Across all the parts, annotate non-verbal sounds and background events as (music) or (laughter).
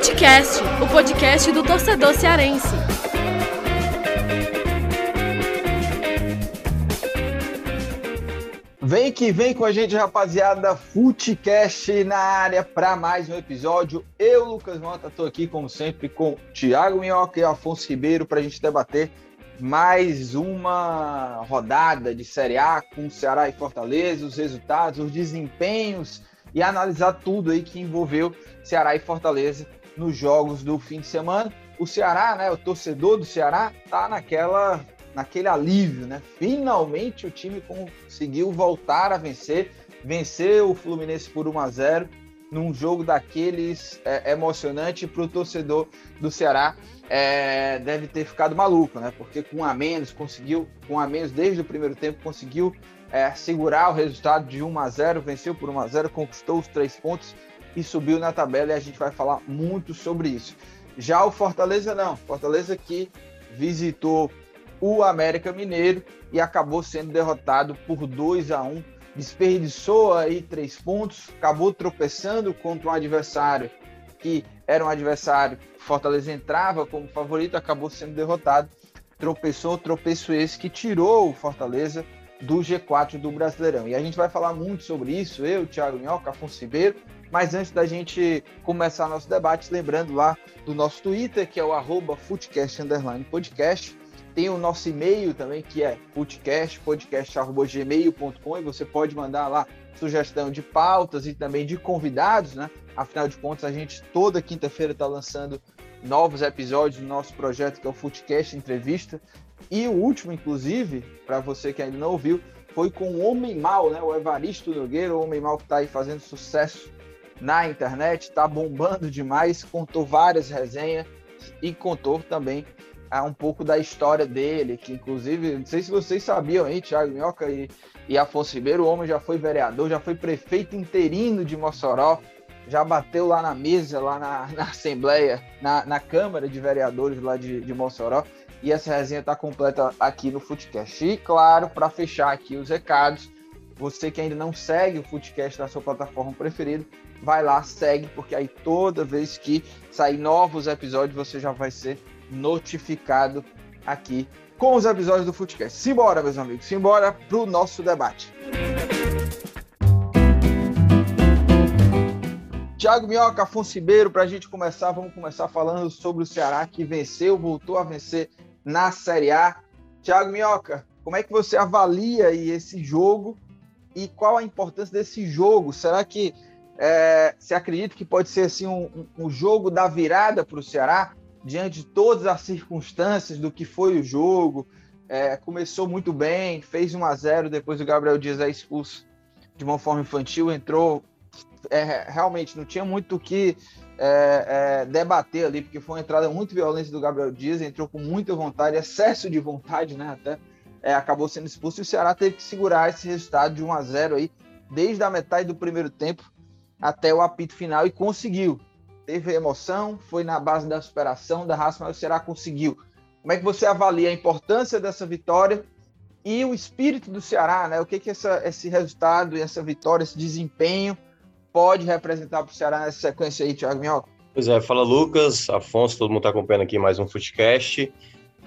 Futecast, o podcast do torcedor cearense. Vem que vem com a gente, rapaziada. Futecast na área para mais um episódio. Eu, Lucas Mota, estou aqui, como sempre, com Thiago Minhoca e Afonso Ribeiro para a gente debater mais uma rodada de Série A com Ceará e Fortaleza, os resultados, os desempenhos e analisar tudo aí que envolveu Ceará e Fortaleza nos jogos do fim de semana. O Ceará, né, o torcedor do Ceará, tá naquela naquele alívio, né? Finalmente o time conseguiu voltar a vencer, vencer o Fluminense por 1 a 0 num jogo daqueles é, emocionante para o torcedor do Ceará. É, deve ter ficado maluco, né? Porque com a menos conseguiu, com a menos desde o primeiro tempo conseguiu é, segurar o resultado de 1 a 0, venceu por 1 a 0, conquistou os três pontos e subiu na tabela e a gente vai falar muito sobre isso. Já o Fortaleza não, Fortaleza que visitou o América Mineiro e acabou sendo derrotado por 2 a 1 desperdiçou aí três pontos, acabou tropeçando contra um adversário que era um adversário Fortaleza entrava como favorito, acabou sendo derrotado, tropeçou, tropeço esse que tirou o Fortaleza do G4 do Brasileirão. E a gente vai falar muito sobre isso, eu, Thiago Minhoca, Afonso Ribeiro, mas antes da gente começar nosso debate, lembrando lá do nosso Twitter, que é o arroba Footcast Podcast. Tem o nosso e-mail também, que é footcastpodcast.gmail.com e você pode mandar lá sugestão de pautas e também de convidados, né? Afinal de contas, a gente toda quinta-feira está lançando novos episódios do nosso projeto, que é o Footcast Entrevista. E o último, inclusive, para você que ainda não ouviu, foi com o Homem Mal, né? O Evaristo Nogueira, o Homem Mal que está aí fazendo sucesso na internet, está bombando demais, contou várias resenhas e contou também ah, um pouco da história dele, que inclusive, não sei se vocês sabiam aí, Thiago Minhoca e, e Afonso Ribeiro, o homem já foi vereador, já foi prefeito interino de Mossoró, já bateu lá na mesa, lá na, (laughs) na Assembleia, na, na, Câmara de Vereadores lá de, de Mossoró, e essa resenha está completa aqui no Footcast. E claro, para fechar aqui os recados, você que ainda não segue o Footcast na sua plataforma preferida, vai lá, segue, porque aí toda vez que sair novos episódios, você já vai ser notificado aqui com os episódios do Footcast. Simbora, meus amigos, simbora pro nosso debate. Tiago Minhoca, Afonso Ribeiro, para a gente começar, vamos começar falando sobre o Ceará que venceu, voltou a vencer na Série A. Tiago Minhoca, como é que você avalia esse jogo e qual a importância desse jogo? Será que é, você acredita que pode ser assim um, um jogo da virada para o Ceará, diante de todas as circunstâncias do que foi o jogo? É, começou muito bem, fez 1 a 0 depois o Gabriel Dias é expulso de uma forma infantil, entrou. É, realmente não tinha muito o que é, é, debater ali, porque foi uma entrada muito violenta do Gabriel Dias, entrou com muita vontade, excesso de vontade, né? Até é, acabou sendo expulso e o Ceará teve que segurar esse resultado de 1 a 0 aí, desde a metade do primeiro tempo até o apito final e conseguiu. Teve emoção, foi na base da superação, da raça, mas o Ceará conseguiu. Como é que você avalia a importância dessa vitória e o espírito do Ceará, né? O que, que essa, esse resultado essa vitória, esse desempenho pode representar para o Ceará nessa sequência aí, Thiago Minhoca? Pois é, fala Lucas, Afonso, todo mundo está acompanhando aqui mais um Footcast.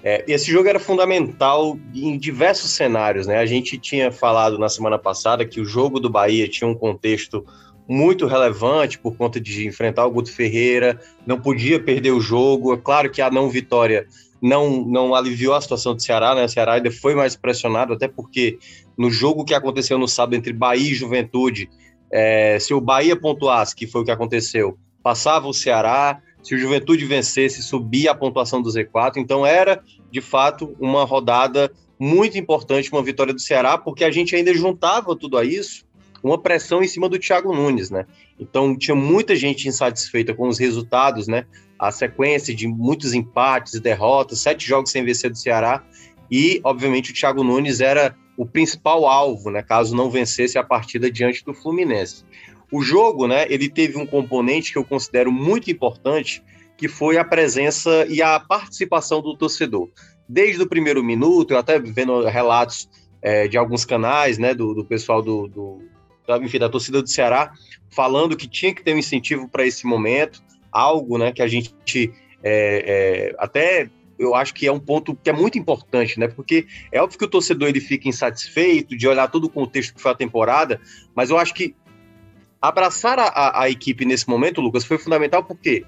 É, esse jogo era fundamental em diversos cenários, né? A gente tinha falado na semana passada que o jogo do Bahia tinha um contexto muito relevante por conta de enfrentar o Guto Ferreira, não podia perder o jogo. É claro que a não vitória não, não aliviou a situação do Ceará, né? O Ceará ainda foi mais pressionado, até porque no jogo que aconteceu no sábado entre Bahia e Juventude, é, se o Bahia pontuasse, que foi o que aconteceu, passava o Ceará, se o Juventude vencesse, subia a pontuação do Z4. Então era, de fato, uma rodada muito importante, uma vitória do Ceará, porque a gente ainda juntava tudo a isso uma pressão em cima do Thiago Nunes, né? Então tinha muita gente insatisfeita com os resultados, né? A sequência de muitos empates, derrotas, sete jogos sem vencer do Ceará e, obviamente, o Thiago Nunes era o principal alvo, né? Caso não vencesse a partida diante do Fluminense. O jogo, né? Ele teve um componente que eu considero muito importante, que foi a presença e a participação do torcedor. Desde o primeiro minuto, eu até vendo relatos é, de alguns canais, né, do, do pessoal do, do, enfim, da torcida do Ceará, falando que tinha que ter um incentivo para esse momento. algo, né, que a gente é, é, até eu acho que é um ponto que é muito importante, né? Porque é óbvio que o torcedor ele fica insatisfeito de olhar todo o contexto que foi a temporada, mas eu acho que abraçar a, a, a equipe nesse momento, Lucas, foi fundamental porque,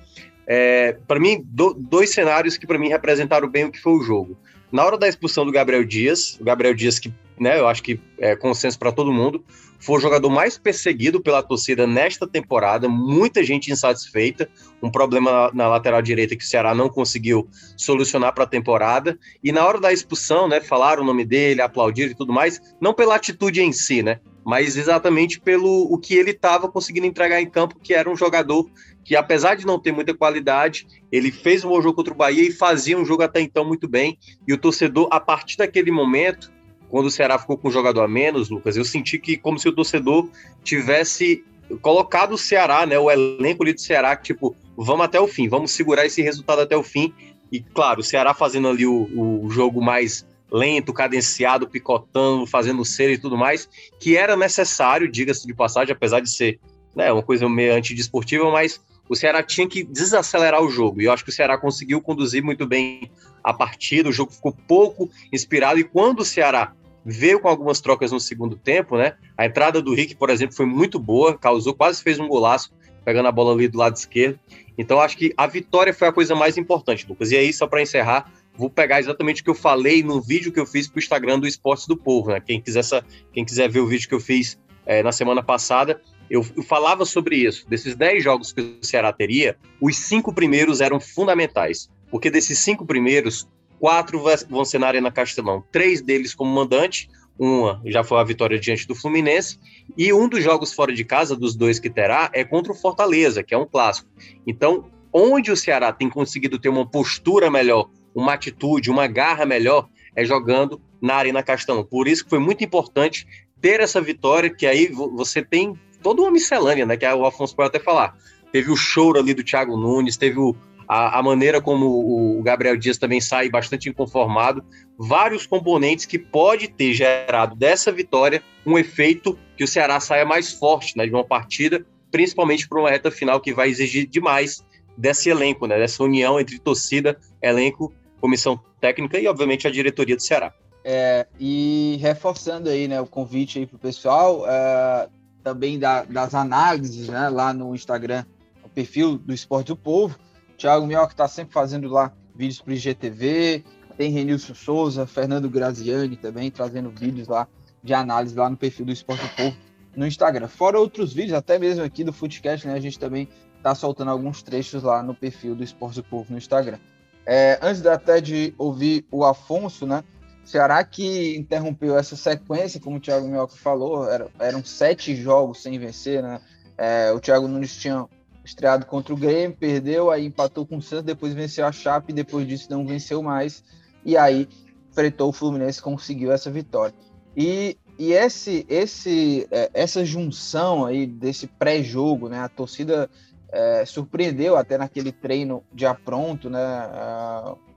é, para mim, do, dois cenários que para mim representaram bem o que foi o jogo. Na hora da expulsão do Gabriel Dias, o Gabriel Dias que, né, eu acho que é consenso para todo mundo, foi o jogador mais perseguido pela torcida nesta temporada, muita gente insatisfeita, um problema na lateral direita que o Ceará não conseguiu solucionar para a temporada, e na hora da expulsão, né, falaram o nome dele, aplaudiram e tudo mais, não pela atitude em si, né, mas exatamente pelo o que ele estava conseguindo entregar em campo, que era um jogador que, apesar de não ter muita qualidade, ele fez um bom jogo contra o Bahia e fazia um jogo até então muito bem, e o torcedor, a partir daquele momento, quando o Ceará ficou com um jogador a menos, Lucas, eu senti que como se o torcedor tivesse colocado o Ceará, né, o elenco ali do Ceará, que tipo, vamos até o fim, vamos segurar esse resultado até o fim. E claro, o Ceará fazendo ali o, o jogo mais lento, cadenciado, picotando, fazendo cera e tudo mais, que era necessário, diga-se de passagem, apesar de ser né, uma coisa meio antidesportiva, mas o Ceará tinha que desacelerar o jogo. E eu acho que o Ceará conseguiu conduzir muito bem a partida, o jogo ficou pouco inspirado. E quando o Ceará veio com algumas trocas no segundo tempo, né? A entrada do Rick, por exemplo, foi muito boa, causou, quase fez um golaço, pegando a bola ali do lado esquerdo. Então, acho que a vitória foi a coisa mais importante, Lucas. E aí, só para encerrar, vou pegar exatamente o que eu falei no vídeo que eu fiz para o Instagram do Esportes do Povo, né? Quem quiser, essa, quem quiser ver o vídeo que eu fiz é, na semana passada, eu, falava sobre isso. Desses 10 jogos que o Ceará teria, os cinco primeiros eram fundamentais. Porque desses cinco primeiros, quatro vão ser na Arena Castelão. Três deles como mandante, uma já foi a vitória diante do Fluminense, e um dos jogos fora de casa, dos dois que terá, é contra o Fortaleza, que é um clássico. Então, onde o Ceará tem conseguido ter uma postura melhor, uma atitude, uma garra melhor, é jogando na Arena Castelão. Por isso que foi muito importante ter essa vitória, que aí você tem toda uma miscelânea, né? Que o Afonso pode até falar. Teve o choro ali do Thiago Nunes, teve o, a, a, maneira como o Gabriel Dias também sai bastante inconformado, vários componentes que pode ter gerado dessa vitória um efeito que o Ceará saia mais forte né, de uma partida, principalmente para uma reta final que vai exigir demais desse elenco, né, dessa união entre torcida, elenco, comissão técnica e, obviamente, a diretoria do Ceará. É, e reforçando aí né, o convite aí para o pessoal, é, também da, das análises né, lá no Instagram, o perfil do Esporte do Povo. Thiago Mioca está sempre fazendo lá vídeos para o IGTV, tem Renilson Souza, Fernando Graziani também trazendo vídeos lá de análise lá no perfil do Esporte do Povo no Instagram. Fora outros vídeos, até mesmo aqui do Footcast, né, a gente também está soltando alguns trechos lá no perfil do Esporte do Povo no Instagram. É, antes até de ouvir o Afonso, né, Ceará que interrompeu essa sequência, como o Thiago Mioca falou, era, eram sete jogos sem vencer, né? É, o Thiago Nunes tinha estreado contra o Grêmio, perdeu, aí empatou com o Santos, depois venceu a Chape, depois disso não venceu mais, e aí enfrentou o Fluminense conseguiu essa vitória. E, e esse, esse, é, essa junção aí desse pré-jogo, né? A torcida é, surpreendeu até naquele treino de apronto, né?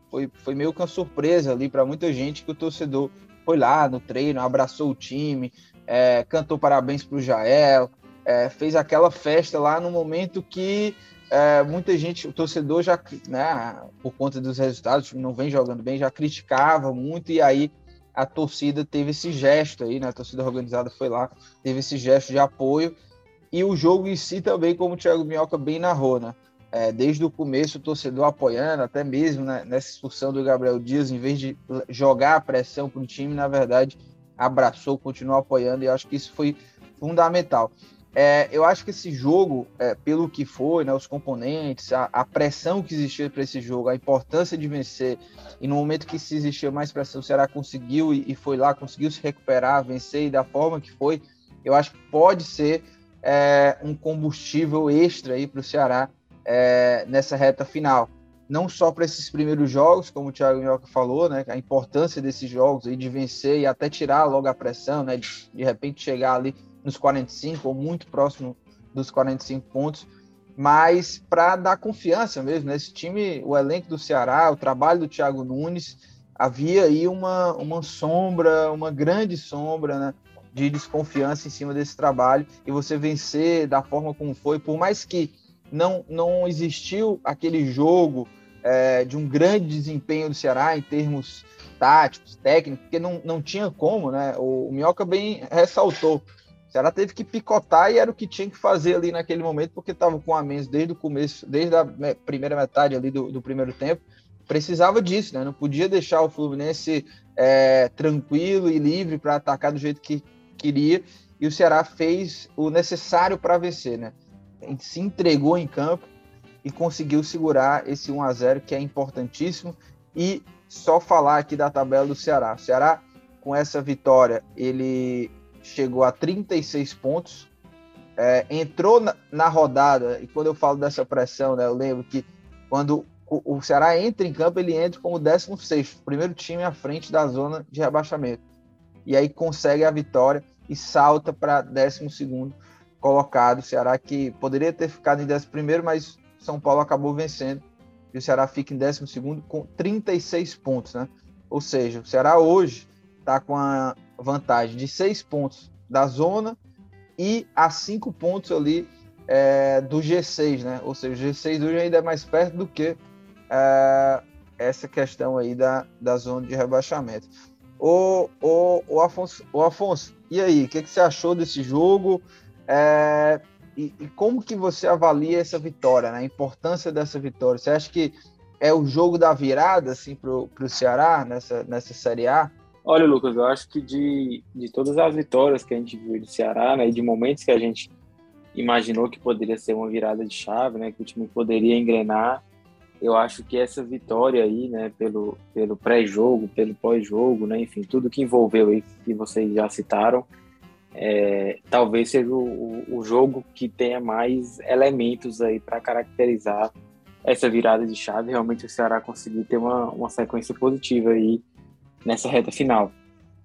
foi, foi meio que uma surpresa ali para muita gente que o torcedor foi lá no treino, abraçou o time, é, cantou parabéns para o Jael, é, fez aquela festa lá no momento que é, muita gente, o torcedor já, né, por conta dos resultados, não vem jogando bem, já criticava muito, e aí a torcida teve esse gesto aí, né, a torcida organizada foi lá, teve esse gesto de apoio, e o jogo em si também, como o Thiago Minhoca bem narrou, né, é, desde o começo o torcedor apoiando, até mesmo né, nessa expulsão do Gabriel Dias, em vez de jogar a pressão para o time, na verdade abraçou, continuou apoiando, e acho que isso foi fundamental. É, eu acho que esse jogo, é, pelo que foi, né, os componentes, a, a pressão que existia para esse jogo, a importância de vencer, e no momento que se existia mais pressão, o Ceará conseguiu e, e foi lá, conseguiu se recuperar, vencer, e da forma que foi, eu acho que pode ser é, um combustível extra aí para o Ceará é, nessa reta final. Não só para esses primeiros jogos, como o Thiago Minhoca falou, né, a importância desses jogos aí de vencer e até tirar logo a pressão, né, de, de repente chegar ali nos 45 ou muito próximo dos 45 pontos, mas para dar confiança mesmo nesse né, time, o elenco do Ceará, o trabalho do Thiago Nunes, havia aí uma, uma sombra, uma grande sombra, né, de desconfiança em cima desse trabalho e você vencer da forma como foi, por mais que não, não existiu aquele jogo é, de um grande desempenho do Ceará em termos táticos, técnicos, porque não, não tinha como, né? O, o Minhoca bem ressaltou. O Ceará teve que picotar e era o que tinha que fazer ali naquele momento, porque estava com a menos desde o começo, desde a primeira metade ali do, do primeiro tempo. Precisava disso, né? Não podia deixar o Fluminense é, tranquilo e livre para atacar do jeito que queria. E o Ceará fez o necessário para vencer, né? Se entregou em campo e conseguiu segurar esse 1 a 0 que é importantíssimo. E só falar aqui da tabela do Ceará. O Ceará, com essa vitória, ele chegou a 36 pontos. É, entrou na, na, rodada, e quando eu falo dessa pressão, né, eu lembro que quando o, o Ceará entra em campo, ele entra como 16, primeiro time à frente da zona de rebaixamento. E aí consegue a vitória e salta para 12 colocado. O Ceará que poderia ter ficado em 11, mas São Paulo acabou vencendo e o Ceará fica em 12 com 36 pontos, né? Ou seja, o Ceará hoje está com a vantagem de 6 pontos da zona e a 5 pontos ali é, do G6, né? Ou seja, o G6 hoje ainda é mais perto do que é, essa questão aí da, da zona de rebaixamento. O, o, o, Afonso, o Afonso, e aí, o que, que você achou desse jogo? É, e, e, como que você avalia essa vitória, né? a importância dessa vitória? Você acha que é o jogo da virada assim, para o Ceará nessa, nessa Série A? Olha, Lucas, eu acho que de, de todas as vitórias que a gente viu do Ceará, né, e de momentos que a gente imaginou que poderia ser uma virada de chave, né, que o time poderia engrenar, eu acho que essa vitória aí, né, pelo, pelo pré-jogo, pelo pós-jogo, né, enfim, tudo que envolveu aí, que vocês já citaram, é, talvez seja o, o, jogo que tenha mais elementos aí para caracterizar essa virada de chave. Realmente o Ceará conseguiu ter uma, uma sequência positiva aí nessa reta final.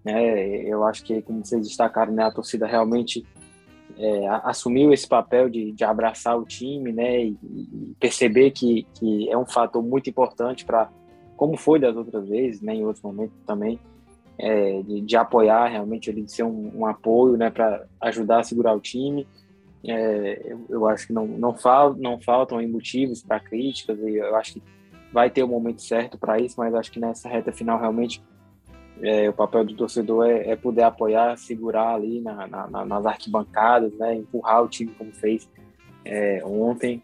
Né? Eu acho que, como vocês destacaram, né, a torcida realmente é, assumiu esse papel de, de, abraçar o time né, e, e, perceber que, que é um fator muito importante para, como foi das outras vezes, né, em outros momentos também, é, de, de, apoiar realmente, de ser um, um apoio né, para ajudar a segurar o time. É, eu, eu, acho que não, não, fal, não faltam motivos para críticas, e eu acho que vai ter o momento certo para isso, mas acho que nessa reta final realmente é, o papel do torcedor é, é, poder apoiar, segurar ali na, na, nas arquibancadas, né, empurrar o time como fez é, ontem.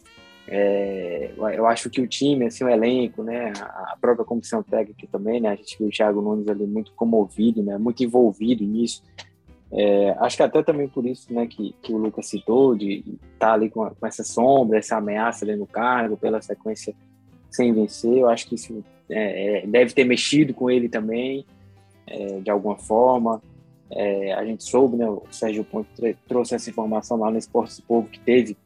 É, eu acho que o time, assim, o elenco, né, a própria comissão técnica também, né, a gente viu o Thiago Nunes ali muito comovido, né, muito envolvido nisso. É, acho que até também por isso, né, que, que o Lucas citou, de estar tá ali com, com, essa sombra, essa ameaça ali no cargo, pela sequência sem vencer, eu acho que isso é, é deve ter mexido com ele também, é, de alguma forma. É, a gente soube, né, o Sérgio Ponte trouxe essa informação lá no Esporte do Povo, que teve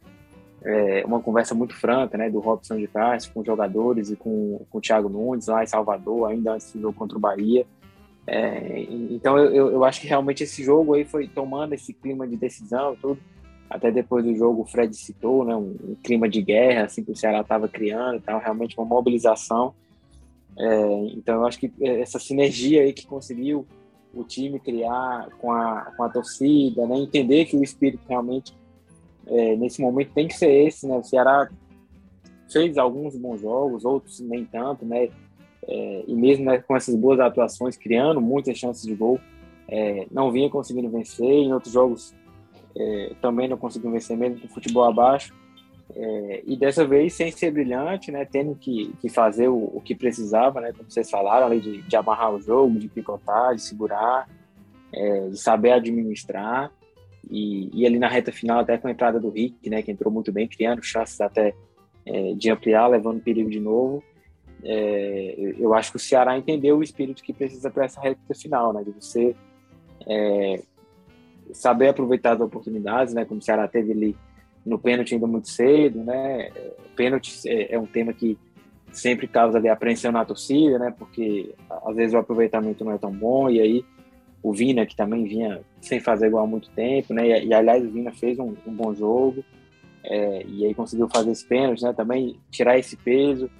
é, uma conversa muito franca, né, do Robson de Castro com os jogadores e com, com o Thiago Nunes lá em Salvador, ainda antes do jogo contra o Bahia. É, então eu, eu acho que realmente esse jogo aí foi tomando esse clima de decisão tudo. Até depois do jogo o Fred citou, né, um, um clima de guerra assim que o Ceará estava criando, então realmente uma mobilização. É, então eu acho que essa sinergia aí que conseguiu o time criar com a, com a torcida, né, entender que o espírito realmente é, nesse momento tem que ser esse, né? O Ceará fez alguns bons jogos, outros nem tanto, né? É, e mesmo né, com essas boas atuações, criando muitas chances de gol, é, não vinha conseguindo vencer. Em outros jogos é, também não conseguiu vencer, mesmo com o futebol abaixo. É, e dessa vez sem ser brilhante, né? Tendo que, que fazer o, o que precisava, né? Como vocês falaram, ali de, de amarrar o jogo, de picotar, de segurar, é, de saber administrar. E, e, ali na reta final, até com a entrada do Rick, né, que entrou muito bem, criando chances até é, de ampliar, levando perigo de novo. É, eu acho que o Ceará entendeu o espírito que precisa para essa reta final, né, de você é, saber aproveitar as oportunidades, né, como o Ceará teve ali no pênalti ainda muito cedo, né, pênalti é, é um tema que sempre causa ali apreensão na torcida, né, porque às vezes o aproveitamento não é tão bom e aí o Vina, que também vinha sem fazer igual há muito tempo, né? E, e aliás, o Vina fez um, um bom jogo, é, e aí conseguiu fazer esse pênalti, né? Também tirar esse peso,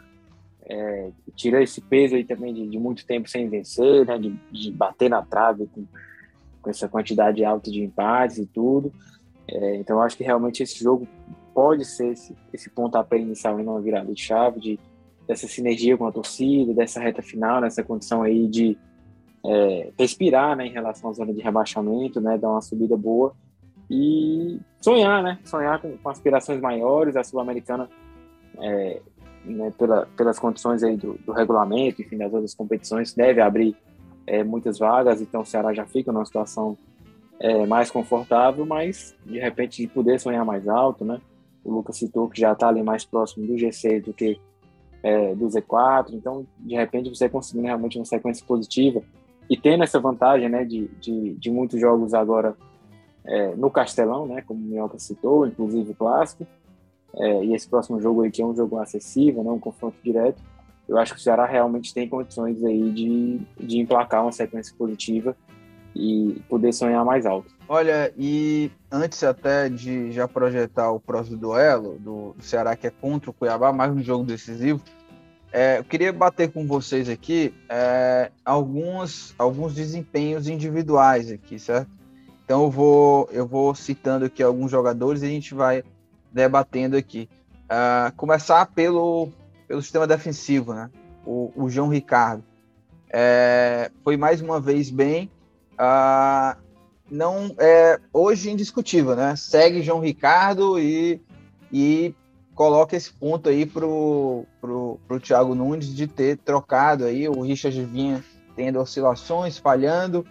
é, tirar esse peso aí também de, de, muito tempo sem vencer, né? De, de bater na trave com, com, essa quantidade alta de empates e tudo. É, então, acho que realmente esse jogo pode ser esse, esse pontapé inicial em uma virada de chave, de, dessa sinergia com a torcida, dessa reta final, nessa condição aí de é, respirar né, em relação à zona de rebaixamento, né, dar uma subida boa e sonhar, né? Sonhar com, com aspirações maiores. A Sul-Americana, é, né, pela, pelas condições aí do, do, regulamento, enfim, das outras competições, deve abrir é, muitas vagas, então o Ceará já fica numa situação é, mais confortável, mas de repente de poder sonhar mais alto, né? O Lucas citou que já está ali mais próximo do G6 do que é, do Z4, então de repente você conseguindo realmente uma sequência positiva e tendo essa vantagem, né, de, de, de muitos jogos agora é, no Castelão, né, como o Minhoca citou, inclusive o clássico, é, e esse próximo jogo aí que é um jogo acessível, né, um confronto direto, eu acho que o Ceará realmente tem condições aí de, de emplacar uma sequência positiva e poder sonhar mais alto. Olha, e antes até de já projetar o próximo duelo do, Ceará, que é contra o Cuiabá, mais um jogo decisivo, é, eu queria bater com vocês aqui é, alguns, alguns desempenhos individuais aqui, certo? Então eu vou, eu vou citando aqui alguns jogadores e a gente vai debatendo aqui. Uh, começar pelo, pelo sistema defensivo, né? O, o João Ricardo. É, foi mais uma vez bem. Uh, não é hoje indiscutível, né? Segue João Ricardo e, e coloca esse ponto aí pro, pro, pro Thiago Nunes de ter trocado aí. O Richard vinha tendo oscilações, falhando.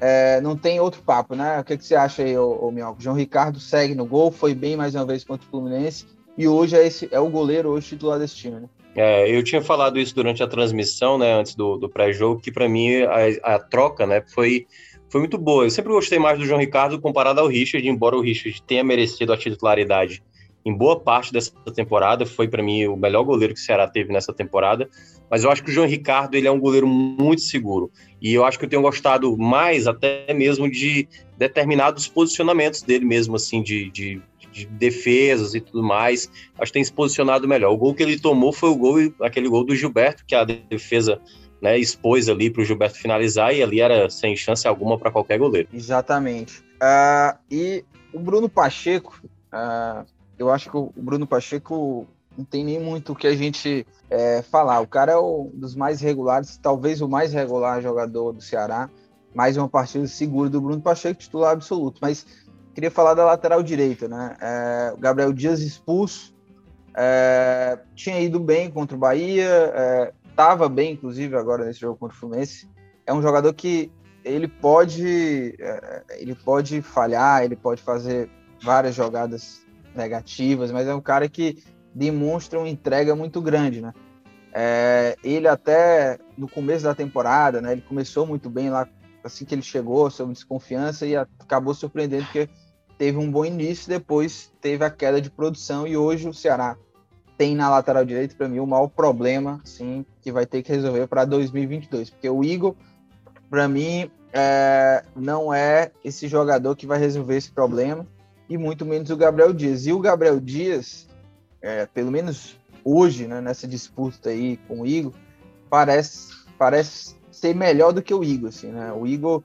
É, não tem outro papo, né? O que, que você acha aí, ô, ô Mioco? João Ricardo segue no gol, foi bem mais uma vez contra o Fluminense e hoje é, esse, é o goleiro hoje titular desse time, né? É, eu tinha falado isso durante a transmissão, né, antes do, do pré-jogo, que para mim a, a, troca, né, foi, foi muito boa. Eu sempre gostei mais do João Ricardo comparado ao Richard, embora o Richard tenha merecido a titularidade em boa parte dessa temporada, foi para mim o melhor goleiro que o Ceará teve nessa temporada, mas eu acho que o João Ricardo ele é um goleiro muito seguro, e eu acho que eu tenho gostado mais até mesmo de determinados posicionamentos dele mesmo, assim, de, de, de defesas e tudo mais, acho que tem se posicionado melhor. O gol que ele tomou foi o gol, aquele gol do Gilberto, que a defesa né, expôs ali para o Gilberto finalizar, e ali era sem chance alguma para qualquer goleiro. Exatamente. Uh, e o Bruno Pacheco, uh, eu acho que o Bruno Pacheco não tem nem muito o que a gente é, falar. O cara é um dos mais regulares, talvez o mais regular jogador do Ceará. Mais uma partida segura do Bruno Pacheco, titular absoluto. Mas queria falar da lateral direita, né? É, Gabriel Dias expulso, é, tinha ido bem contra o Bahia, estava é, bem, inclusive, agora nesse jogo contra o Fluminense. É um jogador que ele pode, é, ele pode falhar, ele pode fazer várias jogadas negativas, mas é um cara que demonstra uma entrega muito grande, né? É, ele até no começo da temporada, né? Ele começou muito bem lá, assim que ele chegou, sob desconfiança e acabou surpreendendo porque teve um bom início, depois teve a queda de produção e hoje o Ceará tem na lateral direita para mim o maior problema, sim, que vai ter que resolver para 2022, porque o Igor, para mim, é, não é esse jogador que vai resolver esse problema e muito menos o Gabriel Dias. E o Gabriel Dias, é, pelo menos hoje, né, nessa disputa aí com o Igor, parece, parece ser melhor do que o Igor. Assim, né? O Igor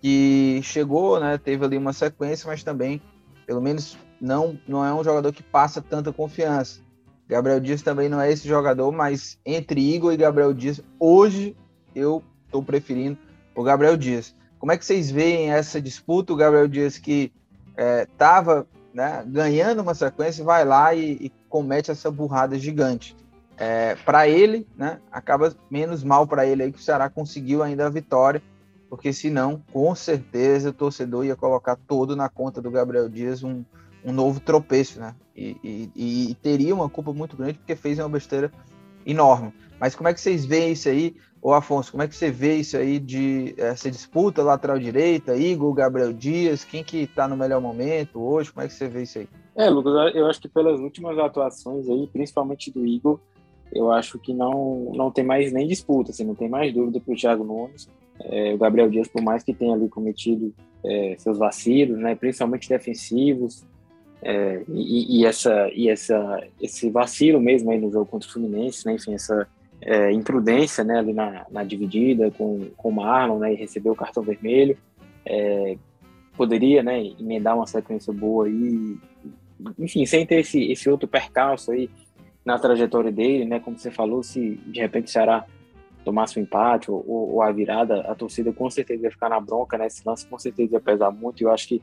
que chegou, né, teve ali uma sequência, mas também, pelo menos, não, não é um jogador que passa tanta confiança. Gabriel Dias também não é esse jogador, mas entre Igor e Gabriel Dias, hoje eu estou preferindo o Gabriel Dias. Como é que vocês veem essa disputa? O Gabriel Dias que estava é, né, ganhando uma sequência, vai lá e, e comete essa burrada gigante. É, para ele, né, acaba menos mal para ele aí que o Ceará conseguiu ainda a vitória, porque senão, com certeza, o torcedor ia colocar todo na conta do Gabriel Dias um, um novo tropeço, né? E, e, e, teria uma culpa muito grande porque fez uma besteira enorme. Mas como é que vocês veem isso aí? Ô Afonso, como é que você vê isso aí de essa disputa lateral direita, Igor, Gabriel Dias, quem que tá no melhor momento hoje? Como é que você vê isso aí? É, Lucas, eu acho que pelas últimas atuações aí, principalmente do Igor, eu acho que não, não tem mais nem disputa, assim, não tem mais dúvida pro Thiago Nunes. É, o Gabriel Dias, por mais que tenha ali cometido é, seus vacilos, né, principalmente defensivos, é, e, e, essa, e essa, esse vacilo mesmo aí no jogo contra o Fluminense, né, enfim, essa é, imprudência né, ali na, na, dividida com, com o Marlon né, e recebeu o cartão vermelho. É, poderia né, emendar uma sequência boa aí, enfim, sem ter esse, esse outro percalço aí na trajetória dele, né? Como você falou, se de repente o Ceará tomasse um empate ou, ou, a virada, a torcida com certeza ia ficar na bronca, né? Esse lance com certeza ia pesar muito. E eu acho que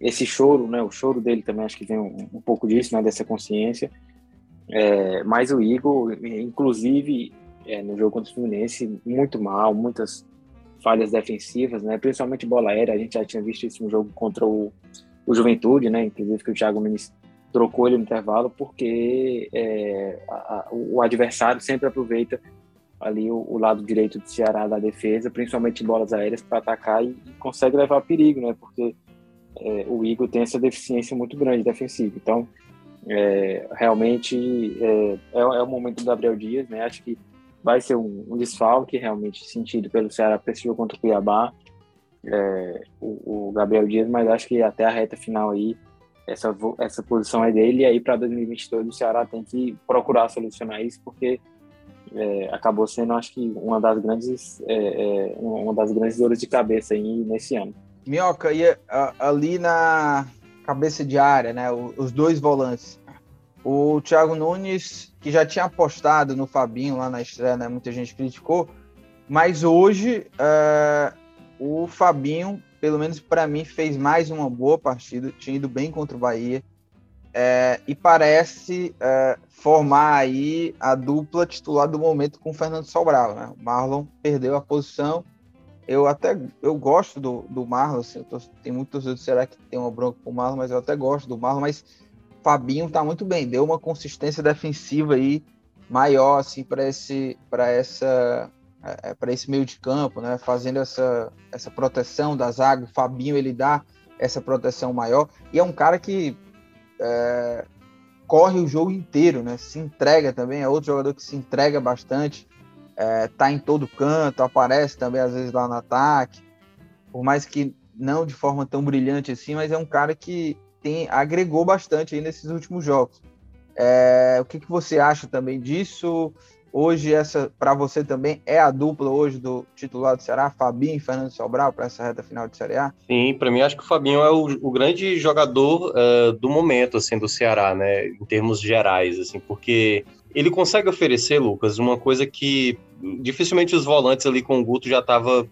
esse choro, né? O choro dele também acho que vem um, um pouco disso, né? Dessa consciência. É, mas o Igor, inclusive é, no jogo contra o Fluminense, muito mal, muitas falhas defensivas, né? Principalmente bola aérea. A gente já tinha visto isso no jogo contra o, o Juventude, né? Inclusive que o Thiago Nunes trocou ele no intervalo porque é, a, a, o adversário sempre aproveita ali o, o, lado direito do Ceará da defesa, principalmente bolas aéreas para atacar e, e, consegue levar perigo, né? Porque é, o Igor tem essa deficiência muito grande defensiva. Então, é, realmente é, é, é, o momento do Gabriel Dias, né? Acho que vai ser um, um desfalque realmente sentido pelo Ceará jogo contra o Cuiabá, é, o, o, Gabriel Dias, mas acho que até a reta final aí essa, essa posição é dele, e aí para 2022 o Ceará tem que procurar solucionar isso, porque é, acabou sendo, acho que, uma das grandes é, é uma das grandes dores de cabeça aí nesse ano. Minhoca, e ali na cabeça de área, né, os dois volantes, o Thiago Nunes, que já tinha apostado no Fabinho lá na estreia, né, muita gente criticou, mas hoje uh, o Fabinho pelo menos para mim, fez mais uma boa partida, tinha ido bem contra o Bahia, é, e parece é, formar aí a dupla titular do momento com o Fernando Sobral. Né? O Marlon perdeu a posição. Eu até eu gosto do, do Marlon, assim, tô, tem muitos será que tem uma bronca com o Marlon, mas eu até gosto do Marlon, mas Fabinho tá muito bem, deu uma consistência defensiva aí maior assim para esse para essa é, é para esse meio de campo, né? Fazendo essa, essa proteção da zaga. O Fabinho ele dá essa proteção maior e é um cara que é, corre o jogo inteiro, né? Se entrega também. É outro jogador que se entrega bastante. É, tá em todo canto, aparece também às vezes lá no ataque. Por mais que não de forma tão brilhante assim, mas é um cara que tem agregou bastante aí nesses últimos jogos. É, o que, que você acha também disso? Hoje, essa para você também é a dupla hoje do titular do Ceará, Fabinho e Fernando Sobral, para essa reta final de Série A? Sim, para mim acho que o Fabinho é o, o grande jogador uh, do momento assim, do Ceará, né, em termos gerais, assim, porque ele consegue oferecer, Lucas, uma coisa que dificilmente os volantes ali com o Guto já tava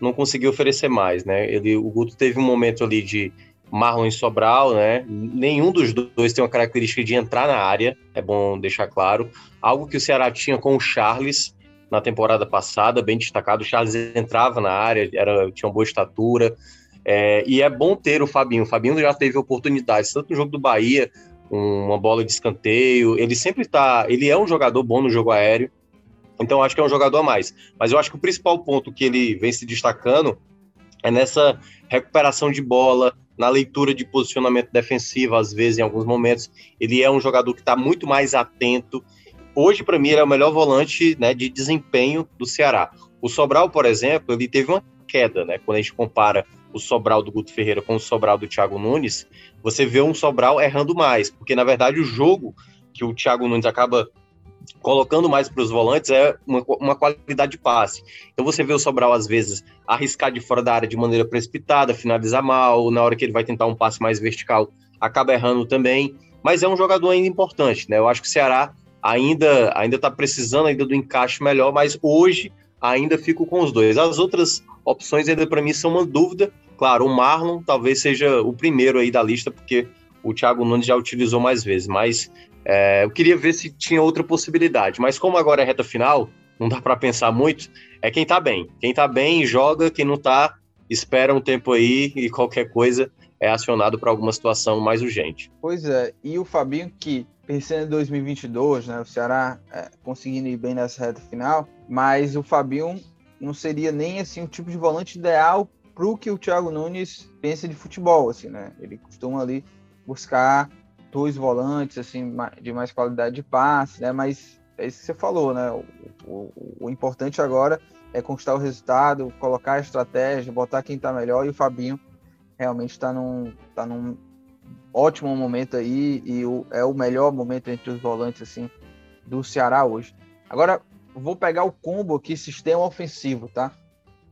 não conseguiu oferecer mais, né? Ele, o Guto teve um momento ali de Marlon e Sobral, né? Nenhum dos dois tem uma característica de entrar na área, é bom deixar claro. Algo que o Ceará tinha com o Charles na temporada passada, bem destacado. O Charles entrava na área, era, tinha uma boa estatura. É, e é bom ter o Fabinho. O Fabinho já teve oportunidades, tanto no jogo do Bahia, uma bola de escanteio. Ele sempre tá. Ele é um jogador bom no jogo aéreo. Então acho que é um jogador a mais. Mas eu acho que o principal ponto que ele vem se destacando é nessa recuperação de bola, na leitura de posicionamento defensivo, às vezes, em alguns momentos. Ele é um jogador que está muito mais atento. Hoje, para mim, ele é o melhor volante né, de desempenho do Ceará. O Sobral, por exemplo, ele teve uma queda, né? Quando a gente compara o Sobral do Guto Ferreira com o Sobral do Thiago Nunes, você vê um Sobral errando mais, porque na verdade o jogo que o Thiago Nunes acaba colocando mais para os volantes é uma, uma, qualidade de passe. Então você vê o Sobral, às vezes, arriscar de fora da área de maneira precipitada, finalizar mal, na hora que ele vai tentar um passe mais vertical, acaba errando também. Mas é um jogador ainda importante, né? Eu acho que o Ceará ainda ainda está precisando ainda do encaixe melhor, mas hoje ainda fico com os dois. As outras opções ainda para mim são uma dúvida. Claro, o Marlon talvez seja o primeiro aí da lista, porque o Thiago Nunes já utilizou mais vezes, mas é, eu queria ver se tinha outra possibilidade, mas como agora é reta final, não dá para pensar muito. É quem tá bem. Quem tá bem joga, quem não tá, espera um tempo aí e qualquer coisa é acionado para alguma situação mais urgente. Pois é, e o Fabinho que pensando em 2022, né, o Ceará é, conseguindo ir bem nessa reta final, mas o Fabinho não seria nem assim o tipo de volante ideal para o que o Thiago Nunes pensa de futebol, assim, né? Ele costuma ali buscar dois volantes assim de mais qualidade de passe, né? Mas é isso que você falou, né? O, o, o importante agora é conquistar o resultado, colocar a estratégia, botar quem está melhor e o Fabinho realmente está num, tá num ótimo momento aí e o, é o melhor momento entre os volantes assim do Ceará hoje. Agora vou pegar o combo aqui, sistema ofensivo, tá?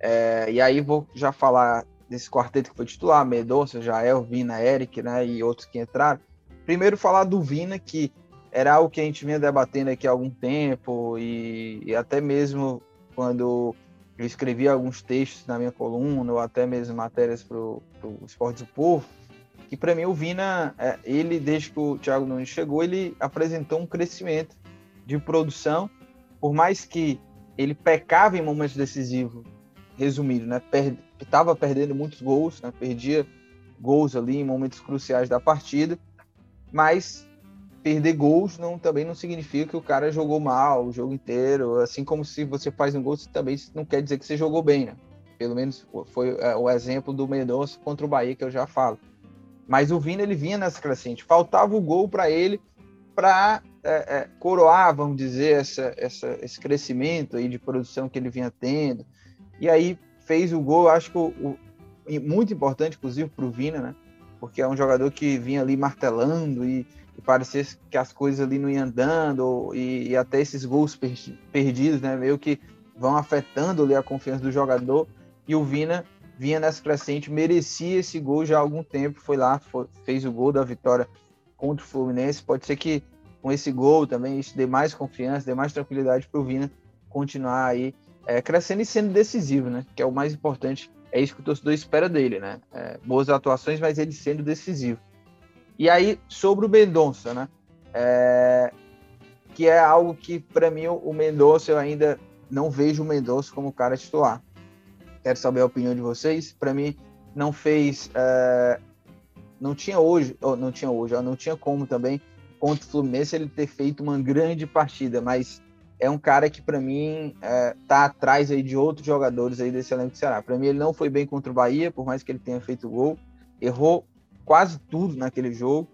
É, e aí vou já falar desse quarteto que foi titular, Mendonça, Jael, Vina, Eric, né? E outros que entraram primeiro falar do Vina, que era algo que a gente vinha debatendo aqui há algum tempo, e, e até mesmo quando eu escrevi alguns textos na minha coluna, ou até mesmo matérias para o Esporte do Povo, que para mim o Vina, é, ele, desde que o Thiago Nunes chegou, ele apresentou um crescimento de produção, por mais que ele pecava em momentos decisivos, resumido, né? Estava per perdendo muitos gols, né? perdia gols ali em momentos cruciais da partida, mas perder gols não, também não significa que o cara jogou mal o jogo inteiro, assim como se você faz um gol, também não quer dizer que você jogou bem, né? Pelo menos foi é, o exemplo do Mendonça contra o Bahia que eu já falo. Mas o Vina ele vinha nessa crescente, faltava o gol para ele para é, é, coroar, vamos dizer, essa, essa, esse crescimento aí de produção que ele vinha tendo. E aí fez o gol, acho que o, o muito importante, inclusive, para o Vina, né? Porque é um jogador que vinha ali martelando e, e parecia que as coisas ali não iam andando, e, e até esses gols per, perdidos, né? Meio que vão afetando ali a confiança do jogador. E o Vina vinha nessa crescente, merecia esse gol já há algum tempo, foi lá, foi, fez o gol da vitória contra o Fluminense. Pode ser que com esse gol também isso dê mais confiança, dê mais tranquilidade para o Vina continuar aí é, crescendo e sendo decisivo, né? Que é o mais importante é isso que o torcedor espera dele, né? É, boas atuações, mas ele sendo decisivo. E aí, sobre o Mendonça, né? É, que é algo que, para mim, o Mendonça, eu ainda não vejo o Mendonça como cara titular. Quero saber a opinião de vocês. Para mim, não fez. É, não tinha hoje, ou não tinha hoje, não tinha como também, contra o Fluminense, ele ter feito uma grande partida, mas é um cara que para mim é, tá atrás aí de outros jogadores aí desse elenco do Ceará. Para mim ele não foi bem contra o Bahia, por mais que ele tenha feito gol, errou quase tudo naquele jogo.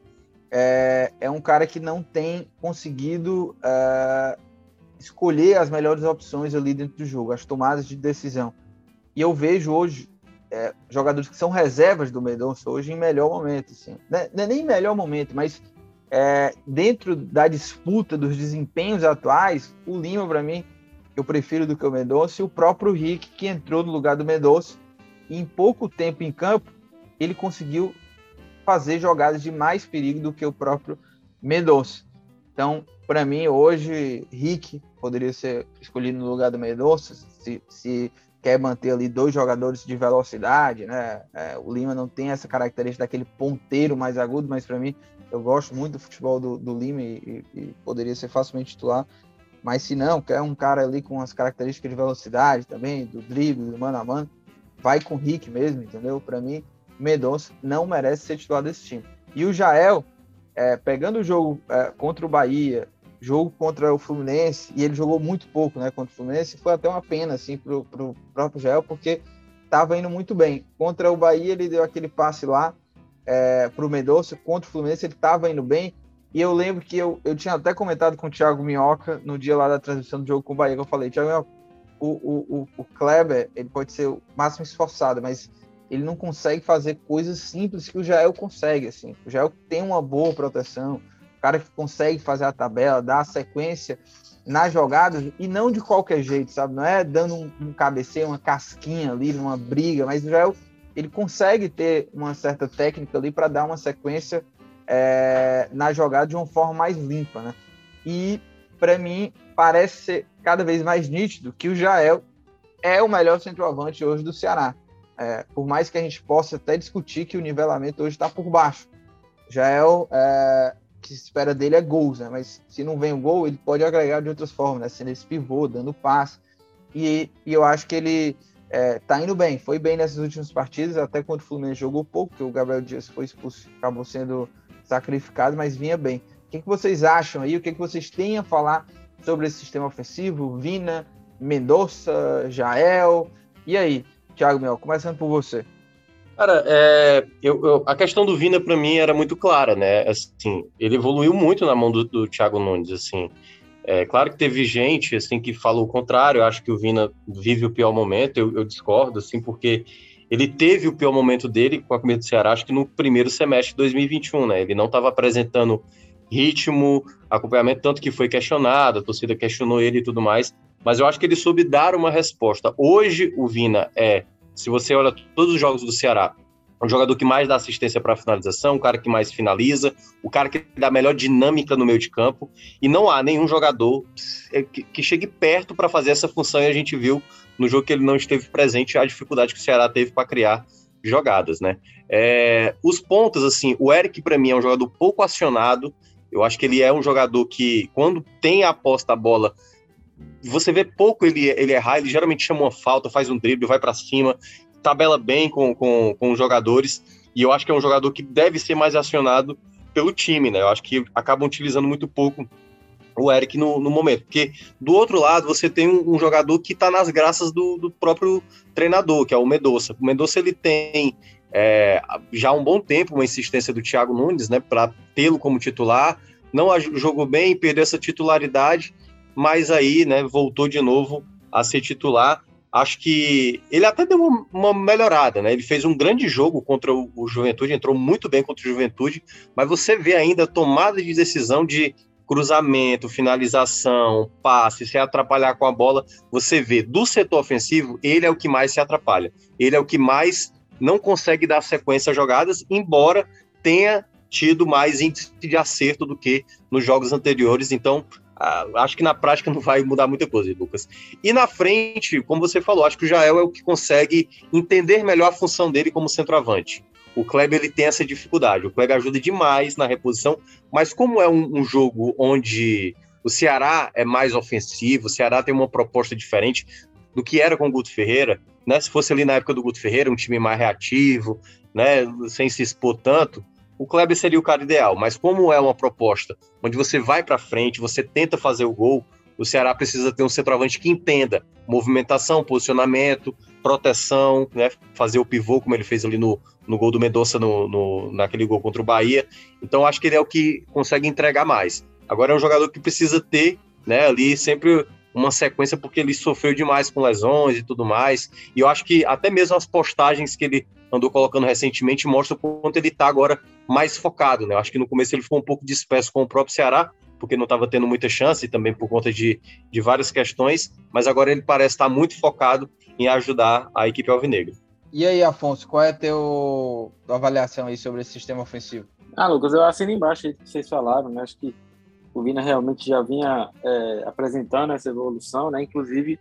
É, é um cara que não tem conseguido é, escolher as melhores opções ali dentro do jogo, as tomadas de decisão. E eu vejo hoje é, jogadores que são reservas do Mendonça hoje em melhor momento, assim. Não é, não é nem melhor momento, mas é, dentro da disputa dos desempenhos atuais, o Lima, para mim, eu prefiro do que o Mendonça, e o próprio Rick, que entrou no lugar do Mendonça, e em pouco tempo em campo, ele conseguiu fazer jogadas de mais perigo do que o próprio Mendonça. Então, para mim, hoje, Rick poderia ser escolhido no lugar do Mendonça, se, se quer manter ali dois jogadores de velocidade, né? É, o Lima não tem essa característica daquele ponteiro mais agudo, mas para mim eu gosto muito do futebol do, do Lima e, e, poderia ser facilmente titular. Mas se não, quer um cara ali com as características de velocidade também, do drible, do mano a mano, vai com o Rick mesmo, entendeu? Para mim, Mendonça não merece ser titular desse time. E o Jael, é, pegando o jogo é, contra o Bahia, jogo contra o Fluminense, e ele jogou muito pouco né, contra o Fluminense, foi até uma pena assim, para o próprio Jael, porque estava indo muito bem. Contra o Bahia, ele deu aquele passe lá, é, para o Mendonça contra o Fluminense, ele estava indo bem. E eu lembro que eu, eu tinha até comentado com o Thiago Minhoca no dia lá da transmissão do jogo com o Bahia, que eu falei, Thiago Minhoca, o, o, o, o Kleber, ele pode ser o máximo esforçado, mas ele não consegue fazer coisas simples que o Jael consegue, assim. O Jael tem uma boa proteção, o cara que consegue fazer a tabela, dar a sequência nas jogadas, e não de qualquer jeito, sabe? Não é dando um, um cabeceio, uma casquinha ali, numa briga, mas o Jael ele consegue ter uma certa técnica ali para dar uma sequência é, na jogada de uma forma mais limpa, né? E para mim parece ser cada vez mais nítido que o Jael é o melhor centroavante hoje do Ceará. É, por mais que a gente possa até discutir que o nivelamento hoje está por baixo. Jael, é, que se espera dele é gols, né? Mas se não vem o gol, ele pode agregar de outras formas, né? Sendo esse pivô, dando passe. E, e eu acho que ele é, tá indo bem, foi bem nessas últimas partidas, até quando o Fluminense jogou pouco, porque o Gabriel Dias foi expulso, acabou sendo sacrificado, mas vinha bem. O que, que vocês acham aí? O que, que vocês têm a falar sobre esse sistema ofensivo? Vina, Mendonça, Jael. E aí, Thiago Mel, começando por você. Cara, é, eu, eu, a questão do Vina para mim era muito clara, né? Assim, ele evoluiu muito na mão do, do Thiago Nunes, assim. É claro que teve gente assim que falou o contrário. Eu acho que o Vina vive o pior momento. Eu, eu, discordo, assim, porque ele teve o pior momento dele com a camisa do Ceará, acho que no primeiro semestre de 2021, né? Ele não estava apresentando ritmo, acompanhamento, tanto que foi questionado, a torcida questionou ele e tudo mais. Mas eu acho que ele soube dar uma resposta. Hoje o Vina é, se você olha todos os jogos do Ceará, um jogador que mais dá assistência para finalização, o cara que mais finaliza, o cara que dá melhor dinâmica no meio de campo, e não há nenhum jogador que, chegue perto para fazer essa função, e a gente viu no jogo que ele não esteve presente a dificuldade que o Ceará teve para criar jogadas, né? É, os pontos, assim, o Eric para mim é um jogador pouco acionado, eu acho que ele é um jogador que, quando tem a aposta a bola, você vê pouco ele, ele errar, ele geralmente chama uma falta, faz um drible, vai para cima, tabela bem com, com, com os jogadores, e eu acho que é um jogador que deve ser mais acionado pelo time, né? Eu acho que acabam utilizando muito pouco o Eric no, no momento, porque do outro lado você tem um, um jogador que está nas graças do, do, próprio treinador, que é o Medoça. O Medoça ele tem é, já há um bom tempo uma insistência do Thiago Nunes, né, para tê-lo como titular. Não jogou bem, perdeu essa titularidade, mas aí, né, voltou de novo a ser titular acho que ele até deu uma, uma, melhorada, né? Ele fez um grande jogo contra o, o, Juventude, entrou muito bem contra o Juventude, mas você vê ainda a tomada de decisão de cruzamento, finalização, passe, se atrapalhar com a bola, você vê do setor ofensivo, ele é o que mais se atrapalha. Ele é o que mais não consegue dar sequência a jogadas, embora tenha tido mais índice de acerto do que nos jogos anteriores. Então, ah, acho que na prática não vai mudar muita coisa, Lucas. E na frente, como você falou, acho que o Jael é o que consegue entender melhor a função dele como centroavante. O Kleber ele tem essa dificuldade. O Kleber ajuda demais na reposição, mas como é um, um jogo onde o Ceará é mais ofensivo, o Ceará tem uma proposta diferente do que era com o Guto Ferreira, né? Se fosse ali na época do Guto Ferreira, um time mais reativo, né, sem se expor tanto, o Kleber seria o cara ideal, mas como é uma proposta onde você vai para frente, você tenta fazer o gol, o Ceará precisa ter um centroavante que entenda movimentação, posicionamento, proteção, né? fazer o pivô, como ele fez ali no, no gol do Mendonça, no, no, naquele gol contra o Bahia. Então, acho que ele é o que consegue entregar mais. Agora, é um jogador que precisa ter né, ali sempre uma sequência, porque ele sofreu demais com lesões e tudo mais. E eu acho que até mesmo as postagens que ele andou colocando recentemente mostra o quanto ele está agora mais focado, né? Eu acho que no começo ele ficou um pouco disperso com o próprio Ceará, porque não estava tendo muita chance, e também por conta de, de várias questões, mas agora ele parece estar muito focado em ajudar a equipe alvinegra. E aí, Afonso, qual é a teu, tua avaliação aí sobre esse sistema ofensivo? Ah, Lucas, eu assino embaixo aí que vocês falaram, né? Acho que o Vina realmente já vinha é, apresentando essa evolução, né? Inclusive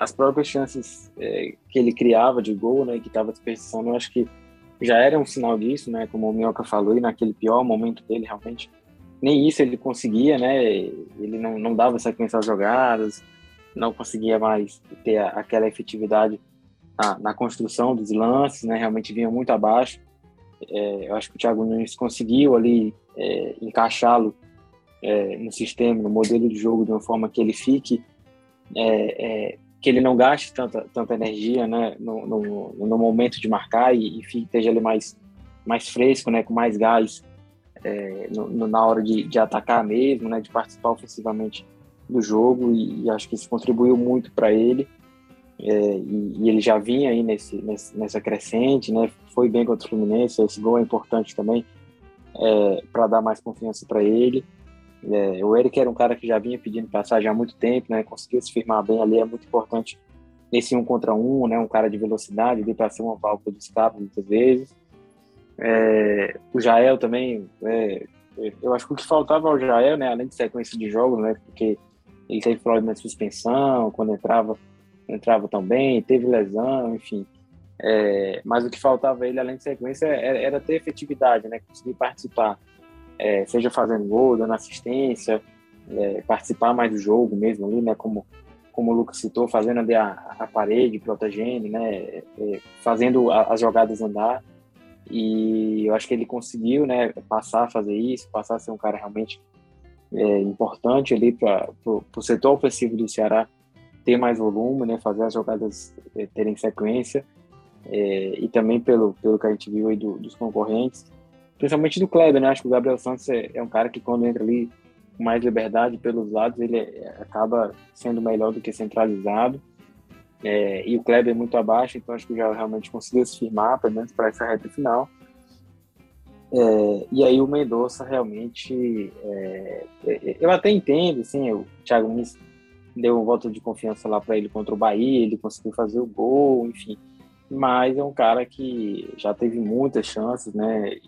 as próprias chances é, que ele criava de gol, né? Que estava desperdiçando, eu acho que já era um sinal disso, né? Como o Minhoca falou, e naquele pior momento dele, realmente, nem isso ele conseguia, né? Ele não, não dava sequência às jogadas, não conseguia mais ter aquela efetividade na, na, construção dos lances, né? Realmente vinha muito abaixo. É, eu acho que o Thiago Nunes conseguiu ali é, encaixá-lo é, no sistema, no modelo de jogo, de uma forma que ele fique é, é, que ele não gaste tanta, tanta energia né, no, no, no momento de marcar e, e esteja ali mais, mais fresco, né, com mais gás é, no, na hora de, de, atacar mesmo, né, de participar ofensivamente do jogo e, e acho que isso contribuiu muito para ele é, e, e, ele já vinha aí nesse, nesse, nessa crescente, né, foi bem contra o Fluminense, esse gol é importante também é, para dar mais confiança para ele é, o Eric era um cara que já vinha pedindo passagem há muito tempo, né? Conseguiu se firmar bem ali, é muito importante nesse um contra um, né? Um cara de velocidade, de para ser uma válvula de escape muitas vezes. É, o Jael também, é, eu acho que o que faltava ao Jael, né? Além de sequência de jogos, né? Porque ele teve problema de suspensão, quando entrava, entrava tão bem, teve lesão, enfim. É, mas o que faltava ele, além de sequência, era, era ter efetividade, né? Conseguir participar é, seja fazendo gol, dando assistência, é, participar mais do jogo mesmo ali, né? Como, como o Lucas citou, fazendo ali a, a parede, protegendo, né? É, fazendo a, as jogadas andar. E eu acho que ele conseguiu, né? Passar a fazer isso, passar a ser um cara realmente é, importante ali para o setor ofensivo do Ceará ter mais volume, né? Fazer as jogadas é, terem sequência. É, e também pelo, pelo que a gente viu aí do, dos concorrentes, principalmente do Kleber, né? Acho que o Gabriel Santos é, é um cara que quando entra ali com mais liberdade pelos lados, ele é, acaba sendo melhor do que centralizado. É, e o Kleber é muito abaixo, então acho que já realmente conseguiu se firmar, pelo menos para essa reta final. É, e aí o Mendonça realmente, é, é, eu até entendo, assim, o Thiago Nunes deu um voto de confiança lá para ele contra o Bahia, ele conseguiu fazer o gol, enfim. mas é um cara que já teve muitas chances, né?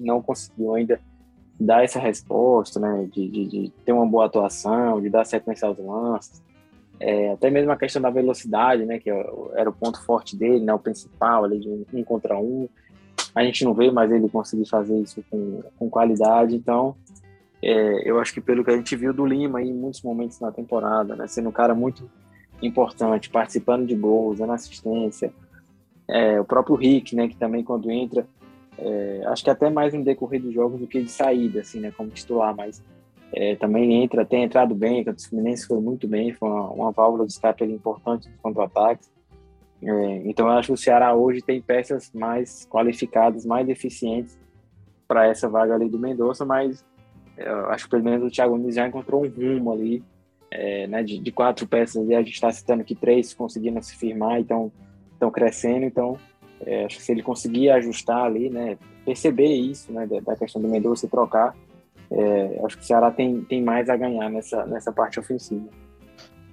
Não conseguiu ainda dar essa resposta, né? De, de, de ter uma boa atuação, de dar sequência aos lances. É, até mesmo a questão da velocidade, né? Que era o ponto forte dele, né? O principal ali de um contra um. A gente não vê mais ele conseguir fazer isso com, com qualidade, então é, eu acho que pelo que a gente viu do Lima em muitos momentos na temporada, né, sendo um cara muito importante, participando de gols, dando assistência, é, o próprio Rick, né, que também quando entra, é, acho que até mais no decorrer dos jogos do que de saída, assim, né, como titular, mas é, também entra, tem entrado bem, o Fluminense foi muito bem, foi uma, uma válvula de escape importante nos contra-ataques. É, então eu acho que o Ceará hoje tem peças mais qualificadas, mais eficientes para essa vaga ali do Mendonça, mas eu acho que pelo menos o Thiago Nunes já encontrou um rumo ali, é, né, de, de, quatro peças, e a gente está citando aqui três conseguindo se firmar, então estão crescendo, então é, acho que se ele conseguir ajustar ali, né, perceber isso, né, da, questão do Mendonça trocar, é, acho que o Ceará tem, tem mais a ganhar nessa, nessa parte ofensiva.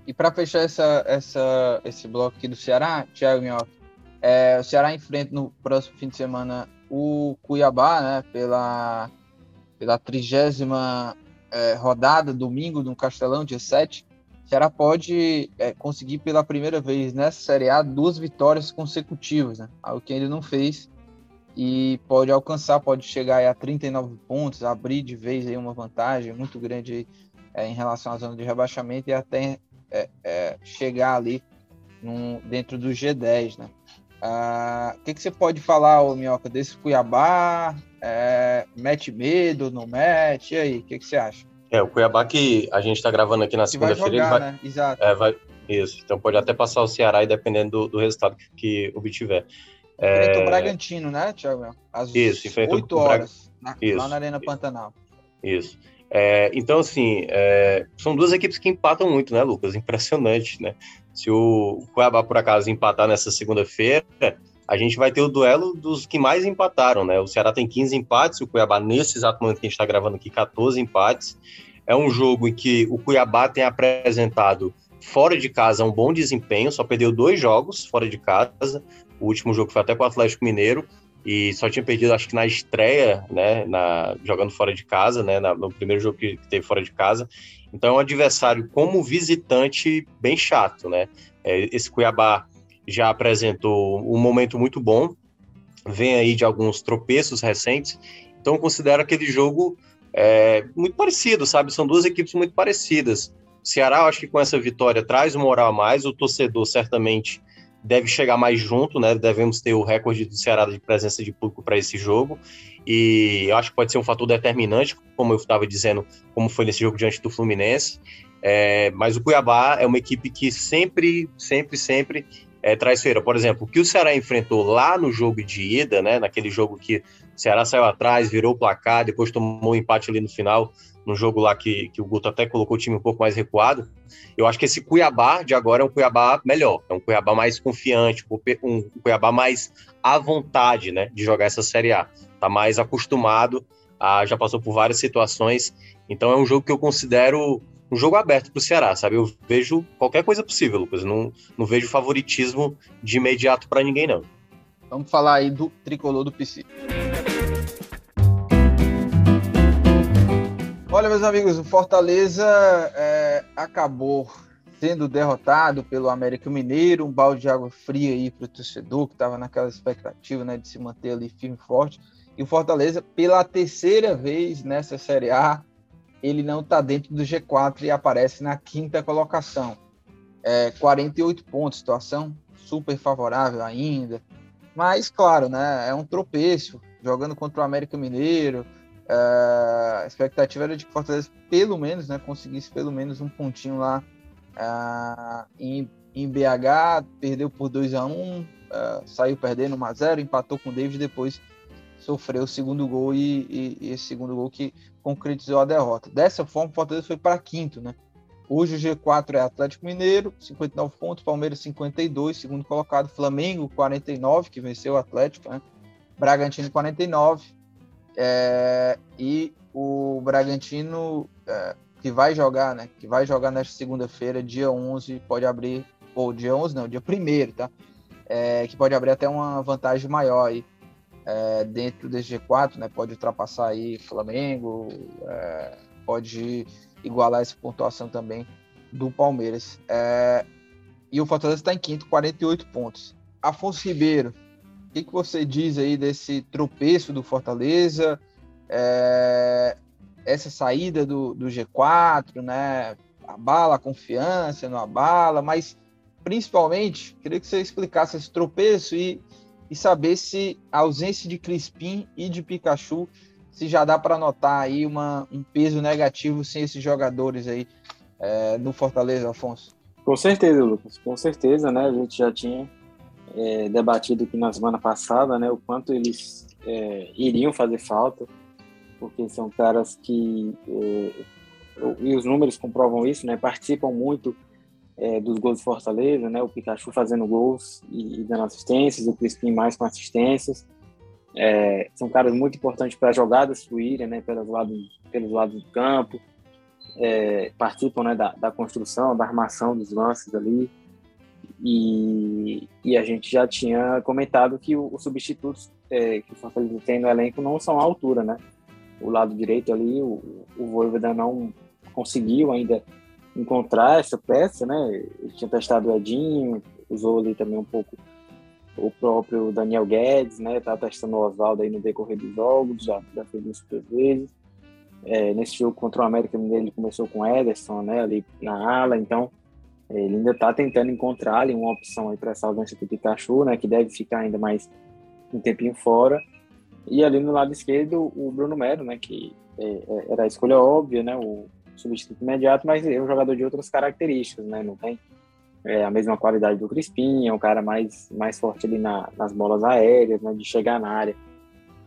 E para fechar essa, essa, esse bloco aqui do Ceará, Thiago Minhoca, é, o Ceará enfrenta no próximo fim de semana o Cuiabá, né, pela pela trigésima é, rodada, domingo, no Castelão, dia 7, o Ceará pode é, conseguir pela primeira vez nessa Série A duas vitórias consecutivas, né? algo que ele não fez, e pode alcançar, pode chegar a 39 pontos, abrir de vez aí uma vantagem muito grande aí, é, em relação à zona de rebaixamento e até é, é, chegar ali num, dentro do G10, né? Ah, o que, que você pode falar, ô Minhoca, desse Cuiabá? É, mete medo, não mete? E aí, o que, que você acha? É, o Cuiabá que a gente está gravando aqui na segunda-feira. Vai, jogar, vai, né? Exato. É, vai, isso, então pode até passar o Ceará e dependendo do, do resultado que, que obtiver. É... Enfrenta o Bragantino, né, Thiago? Às isso, enfrenta 8 horas, na, lá na Arena Pantanal. Isso. É, então, assim, é, são duas equipes que empatam muito, né, Lucas? Impressionante, né? Se o Cuiabá, por acaso, empatar nessa segunda-feira, a gente vai ter o duelo dos que mais empataram, né? O Ceará tem 15 empates, o Cuiabá, nesse exato momento que a gente está gravando aqui, 14 empates. É um jogo em que o Cuiabá tem apresentado fora de casa um bom desempenho, só perdeu dois jogos fora de casa. O último jogo foi até com o Atlético Mineiro e só tinha perdido, acho que na estreia, né, na, jogando fora de casa, né, na, no primeiro jogo que, teve fora de casa. Então é um adversário como visitante bem chato, né? É, esse Cuiabá já apresentou um momento muito bom, vem aí de alguns tropeços recentes, então considero aquele jogo é, muito parecido, sabe? São duas equipes muito parecidas. O Ceará, acho que com essa vitória traz um moral a mais, o torcedor certamente deve chegar mais junto, né? Devemos ter o recorde do Ceará de presença de público para esse jogo. E acho que pode ser um fator determinante, como eu estava dizendo, como foi nesse jogo diante do Fluminense. É, mas o Cuiabá é uma equipe que sempre, sempre, sempre é traiçoeira. Por exemplo, o que o Ceará enfrentou lá no jogo de ida, né? Naquele jogo que o Ceará saiu atrás, virou o placar, depois tomou um empate ali no final no jogo lá que, que o Guto até colocou o time um pouco mais recuado. Eu acho que esse Cuiabá de agora é um Cuiabá melhor, é um Cuiabá mais confiante, um Cuiabá mais à vontade, né, de jogar essa Série A. Tá mais acostumado, a, já passou por várias situações, então é um jogo que eu considero um jogo aberto para o Ceará, sabe? Eu vejo qualquer coisa possível, Lucas. Não, não vejo favoritismo de imediato para ninguém, não. Vamos falar aí do tricolor do PC. Olha, meus amigos, o Fortaleza é, acabou sendo derrotado pelo América Mineiro, um balde de água fria aí para o torcedor que estava naquela expectativa né, de se manter ali firme e forte. E o Fortaleza, pela terceira vez nessa Série A, ele não está dentro do G4 e aparece na quinta colocação. É, 48 pontos, situação super favorável ainda. Mas, claro, né, é um tropeço, jogando contra o América Mineiro, Uh, a expectativa era de que Fortaleza, pelo menos, né, conseguisse pelo menos um pontinho lá uh, em, em, BH, perdeu por 2 a 1 um, uh, saiu perdendo 1 a 0 empatou com o David, depois sofreu o segundo gol e, e, e, esse segundo gol que concretizou a derrota. Dessa forma, Fortaleza foi para quinto, né? Hoje o G4 é Atlético Mineiro, 59 pontos, Palmeiras 52, segundo colocado, Flamengo 49, que venceu o Atlético, né? Bragantino 49, é, e o Bragantino, é, que vai jogar, né? Que vai jogar nesta segunda-feira, dia 11, pode abrir, ou dia 11 não, dia 1 tá? é, que pode abrir até uma vantagem maior aí é, dentro desse G4, né? Pode ultrapassar aí Flamengo, é, pode igualar essa pontuação também do Palmeiras. É, e o Fortaleza está em quinto, 48 pontos. Afonso Ribeiro, o que, que você diz aí desse tropeço do Fortaleza? É, essa saída do, do G4, né? Abala a confiança, não abala, mas principalmente queria que você explicasse esse tropeço e e saber se a ausência de Crispim e de Pikachu se já dá para notar aí uma, um peso negativo sem esses jogadores aí é, no Fortaleza, Afonso. Com certeza, Lucas, com certeza, né? A gente já tinha é, debatido aqui na semana passada, né? O quanto eles é, iriam fazer falta, porque são caras que é, e os números comprovam isso, né? Participam muito é, dos gols de Fortaleza, né? O Pikachu fazendo gols e, e dando assistências, o Crispim mais com assistências. É, são caras muito importantes para jogadas fluírem, né? Pelos lados, pelos lados do campo. É, participam né, da, da, construção, da armação dos lances ali. E, e a gente já tinha comentado que os substitutos é, que o Fortaleza tem no elenco não são à altura, né? O lado direito ali, o, o Voivoda não conseguiu ainda encontrar essa peça, né? Ele tinha testado o Edinho, usou ali também um pouco o próprio Daniel Guedes, né? Tá testando o Oswaldo aí no decorrer dos jogos, já, já fez isso três vezes. É, nesse jogo contra o América ele começou com Ederson, né? Ali na ala, então ele ainda está tentando encontrar ali uma opção aí para essa ausência do Pikachu, né? Que deve ficar ainda mais um tempinho fora. E ali no lado esquerdo o Bruno Melo, né? Que é, é era a escolha óbvia, né? O, substituto imediato, mas é um jogador de outras características, né? Não tem é, a mesma qualidade do Crispim, é um cara mais, mais forte ali na, nas bolas aéreas, né? De chegar na área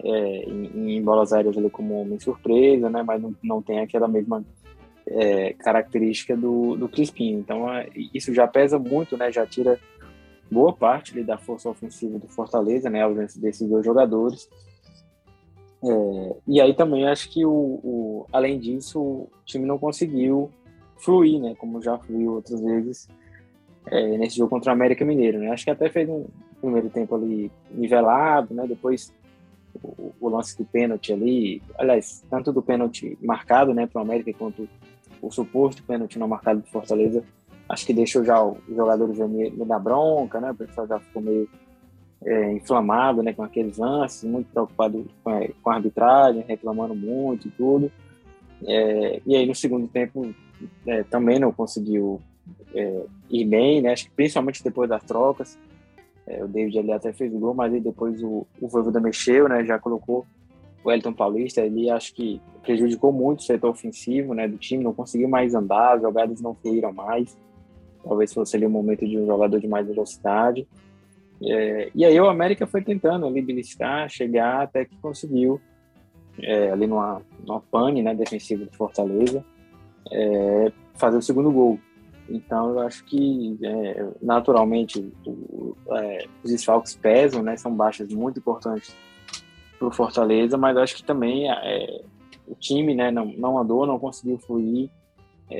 é, em, em, bolas aéreas ali como homem surpresa, né? Mas não, não tem aquela mesma é, característica do, do Crispim. Então é, isso já pesa muito, né? Já tira boa parte ali, da força ofensiva do Fortaleza, né? A ausência desses dois jogadores. É, e aí também acho que, o, o, além disso, o time não conseguiu fluir, né? Como já fluiu outras vezes é, nesse jogo contra o América Mineiro, né? Acho que até fez um primeiro tempo ali nivelado, né? Depois o, o lance do pênalti ali, aliás, tanto do pênalti marcado, né, para o América quanto o suposto pênalti não marcado do Fortaleza, acho que deixou já os jogadores meio da bronca, né? O pessoal já ficou meio é, inflamado né, com aqueles lances, muito preocupado com com a arbitragem, reclamando muito e tudo. É, e aí no segundo tempo é, também não conseguiu é, ir bem, né? Acho que principalmente depois das trocas. É, o David ali até fez o gol, mas aí depois o, o Voivoda mexeu, né? Já colocou o Elton Paulista, ele acho que prejudicou muito o setor ofensivo né, do time, não conseguiu mais andar, as jogadas não fluíram mais. Talvez fosse ali o momento de um jogador de mais velocidade. É, e aí o América foi tentando ali beliscar, chegar até que conseguiu é, ali numa, numa pane né, defensiva do Fortaleza é, fazer o segundo gol. Então eu acho que é, naturalmente o, é, os desfalques pesam, né, são baixas muito importantes para o Fortaleza, mas acho que também é, o time né, não, não andou, não conseguiu fluir,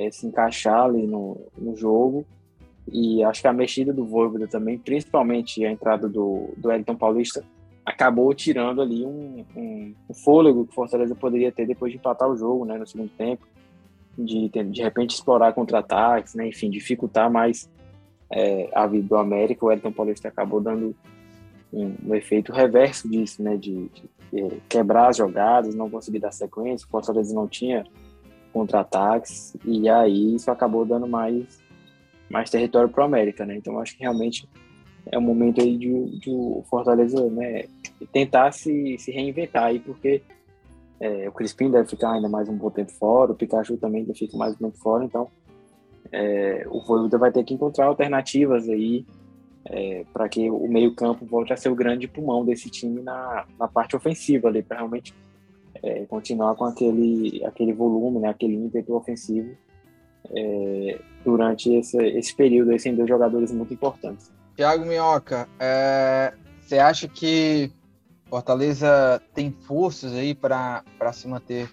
se encaixar ali no, no jogo e acho que a mexida do Voivoda também, principalmente a entrada do, do Elton Paulista, acabou tirando ali um, um, um, fôlego que o Fortaleza poderia ter depois de empatar o jogo né, no segundo tempo, de de repente explorar contra-ataques, né, enfim, dificultar mais é, a vida do América. O Elton Paulista acabou dando um, um efeito reverso disso, né, de, de, de, quebrar as jogadas, não conseguir dar sequência. O Fortaleza não tinha contra-ataques, e aí isso acabou dando mais mais território para o América, né? Então acho que realmente é um momento aí de, de o Fortaleza, né, tentar se, se reinventar aí, porque é, o Crispim deve ficar ainda mais um bom tempo fora, o Pikachu também deve ficar mais um tempo fora, então é, o Voivoda vai ter que encontrar alternativas aí é, para que o meio campo volte a ser o grande pulmão desse time na, na parte ofensiva ali, para realmente é, continuar com aquele, aquele volume, né, aquele ímpeto ofensivo é, durante esse, esse período, sem dois jogadores muito importantes. Thiago Minhoca, é, você acha que Fortaleza tem forças aí para se manter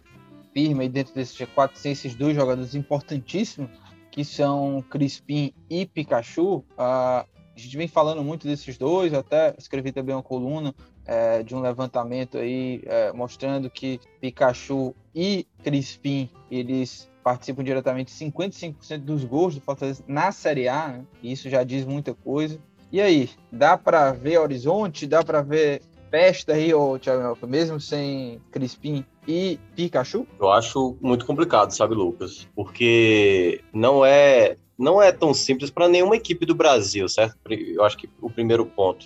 firme aí dentro desse G4 sem esses dois jogadores importantíssimos, que são Crispim e Pikachu? Uh, a gente vem falando muito desses dois, até escrevi também uma coluna é, de um levantamento aí é, mostrando que Pikachu e Crispim, eles participam diretamente de 55% dos gols do Fortaleza na Série A, né? Isso já diz muita coisa. E aí, dá para ver horizonte, dá para ver festa aí, ô, Thiago, mesmo sem Crispim e Pikachu? Eu acho muito complicado, sabe, Lucas? Porque não é não é tão simples para nenhuma equipe do Brasil, certo? Eu acho que o primeiro ponto.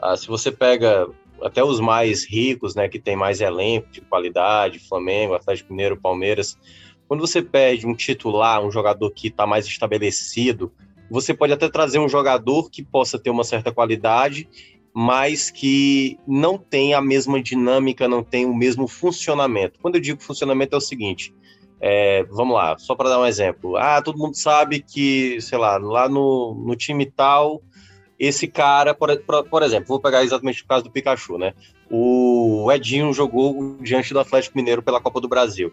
Ah, se você pega até os mais ricos, né, que tem mais elenco de qualidade, Flamengo, Atlético Mineiro, Palmeiras, quando você pede um titular, um jogador que está mais estabelecido, você pode até trazer um jogador que possa ter uma certa qualidade, mas que não tem a mesma dinâmica, não tem o mesmo funcionamento. Quando eu digo funcionamento é o seguinte, é, vamos lá, só para dar um exemplo. Ah, todo mundo sabe que, sei lá, lá no, no time tal, esse cara, por, por, por, exemplo, vou pegar exatamente o caso do Pikachu, né? O Edinho jogou diante do Atlético Mineiro pela Copa do Brasil.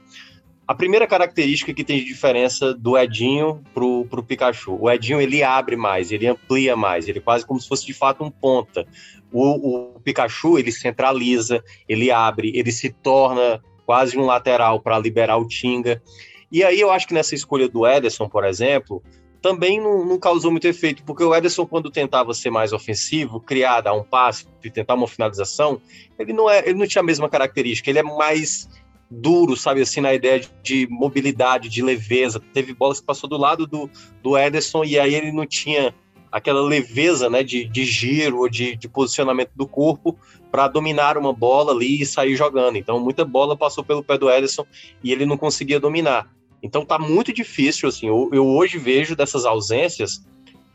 A primeira característica que tem de diferença do Edinho pro, pro Pikachu, o Edinho ele abre mais, ele amplia mais, ele quase como se fosse de fato um ponta. O, o Pikachu ele centraliza, ele abre, ele se torna quase um lateral para liberar o Tinga. E aí eu acho que nessa escolha do Ederson, por exemplo, também não, não, causou muito efeito, porque o Ederson, quando tentava ser mais ofensivo, criar, dar um passe e tentar uma finalização, ele não, é, ele não tinha a mesma característica, ele é mais duro, sabe, assim, na ideia de mobilidade, de leveza. Teve bolas que passou do lado do, do Ederson e aí ele não tinha aquela leveza, né, de, de giro ou de, de posicionamento do corpo para dominar uma bola ali e sair jogando. Então, muita bola passou pelo pé do Ederson e ele não conseguia dominar. Então, tá muito difícil, assim, eu, eu hoje vejo dessas ausências,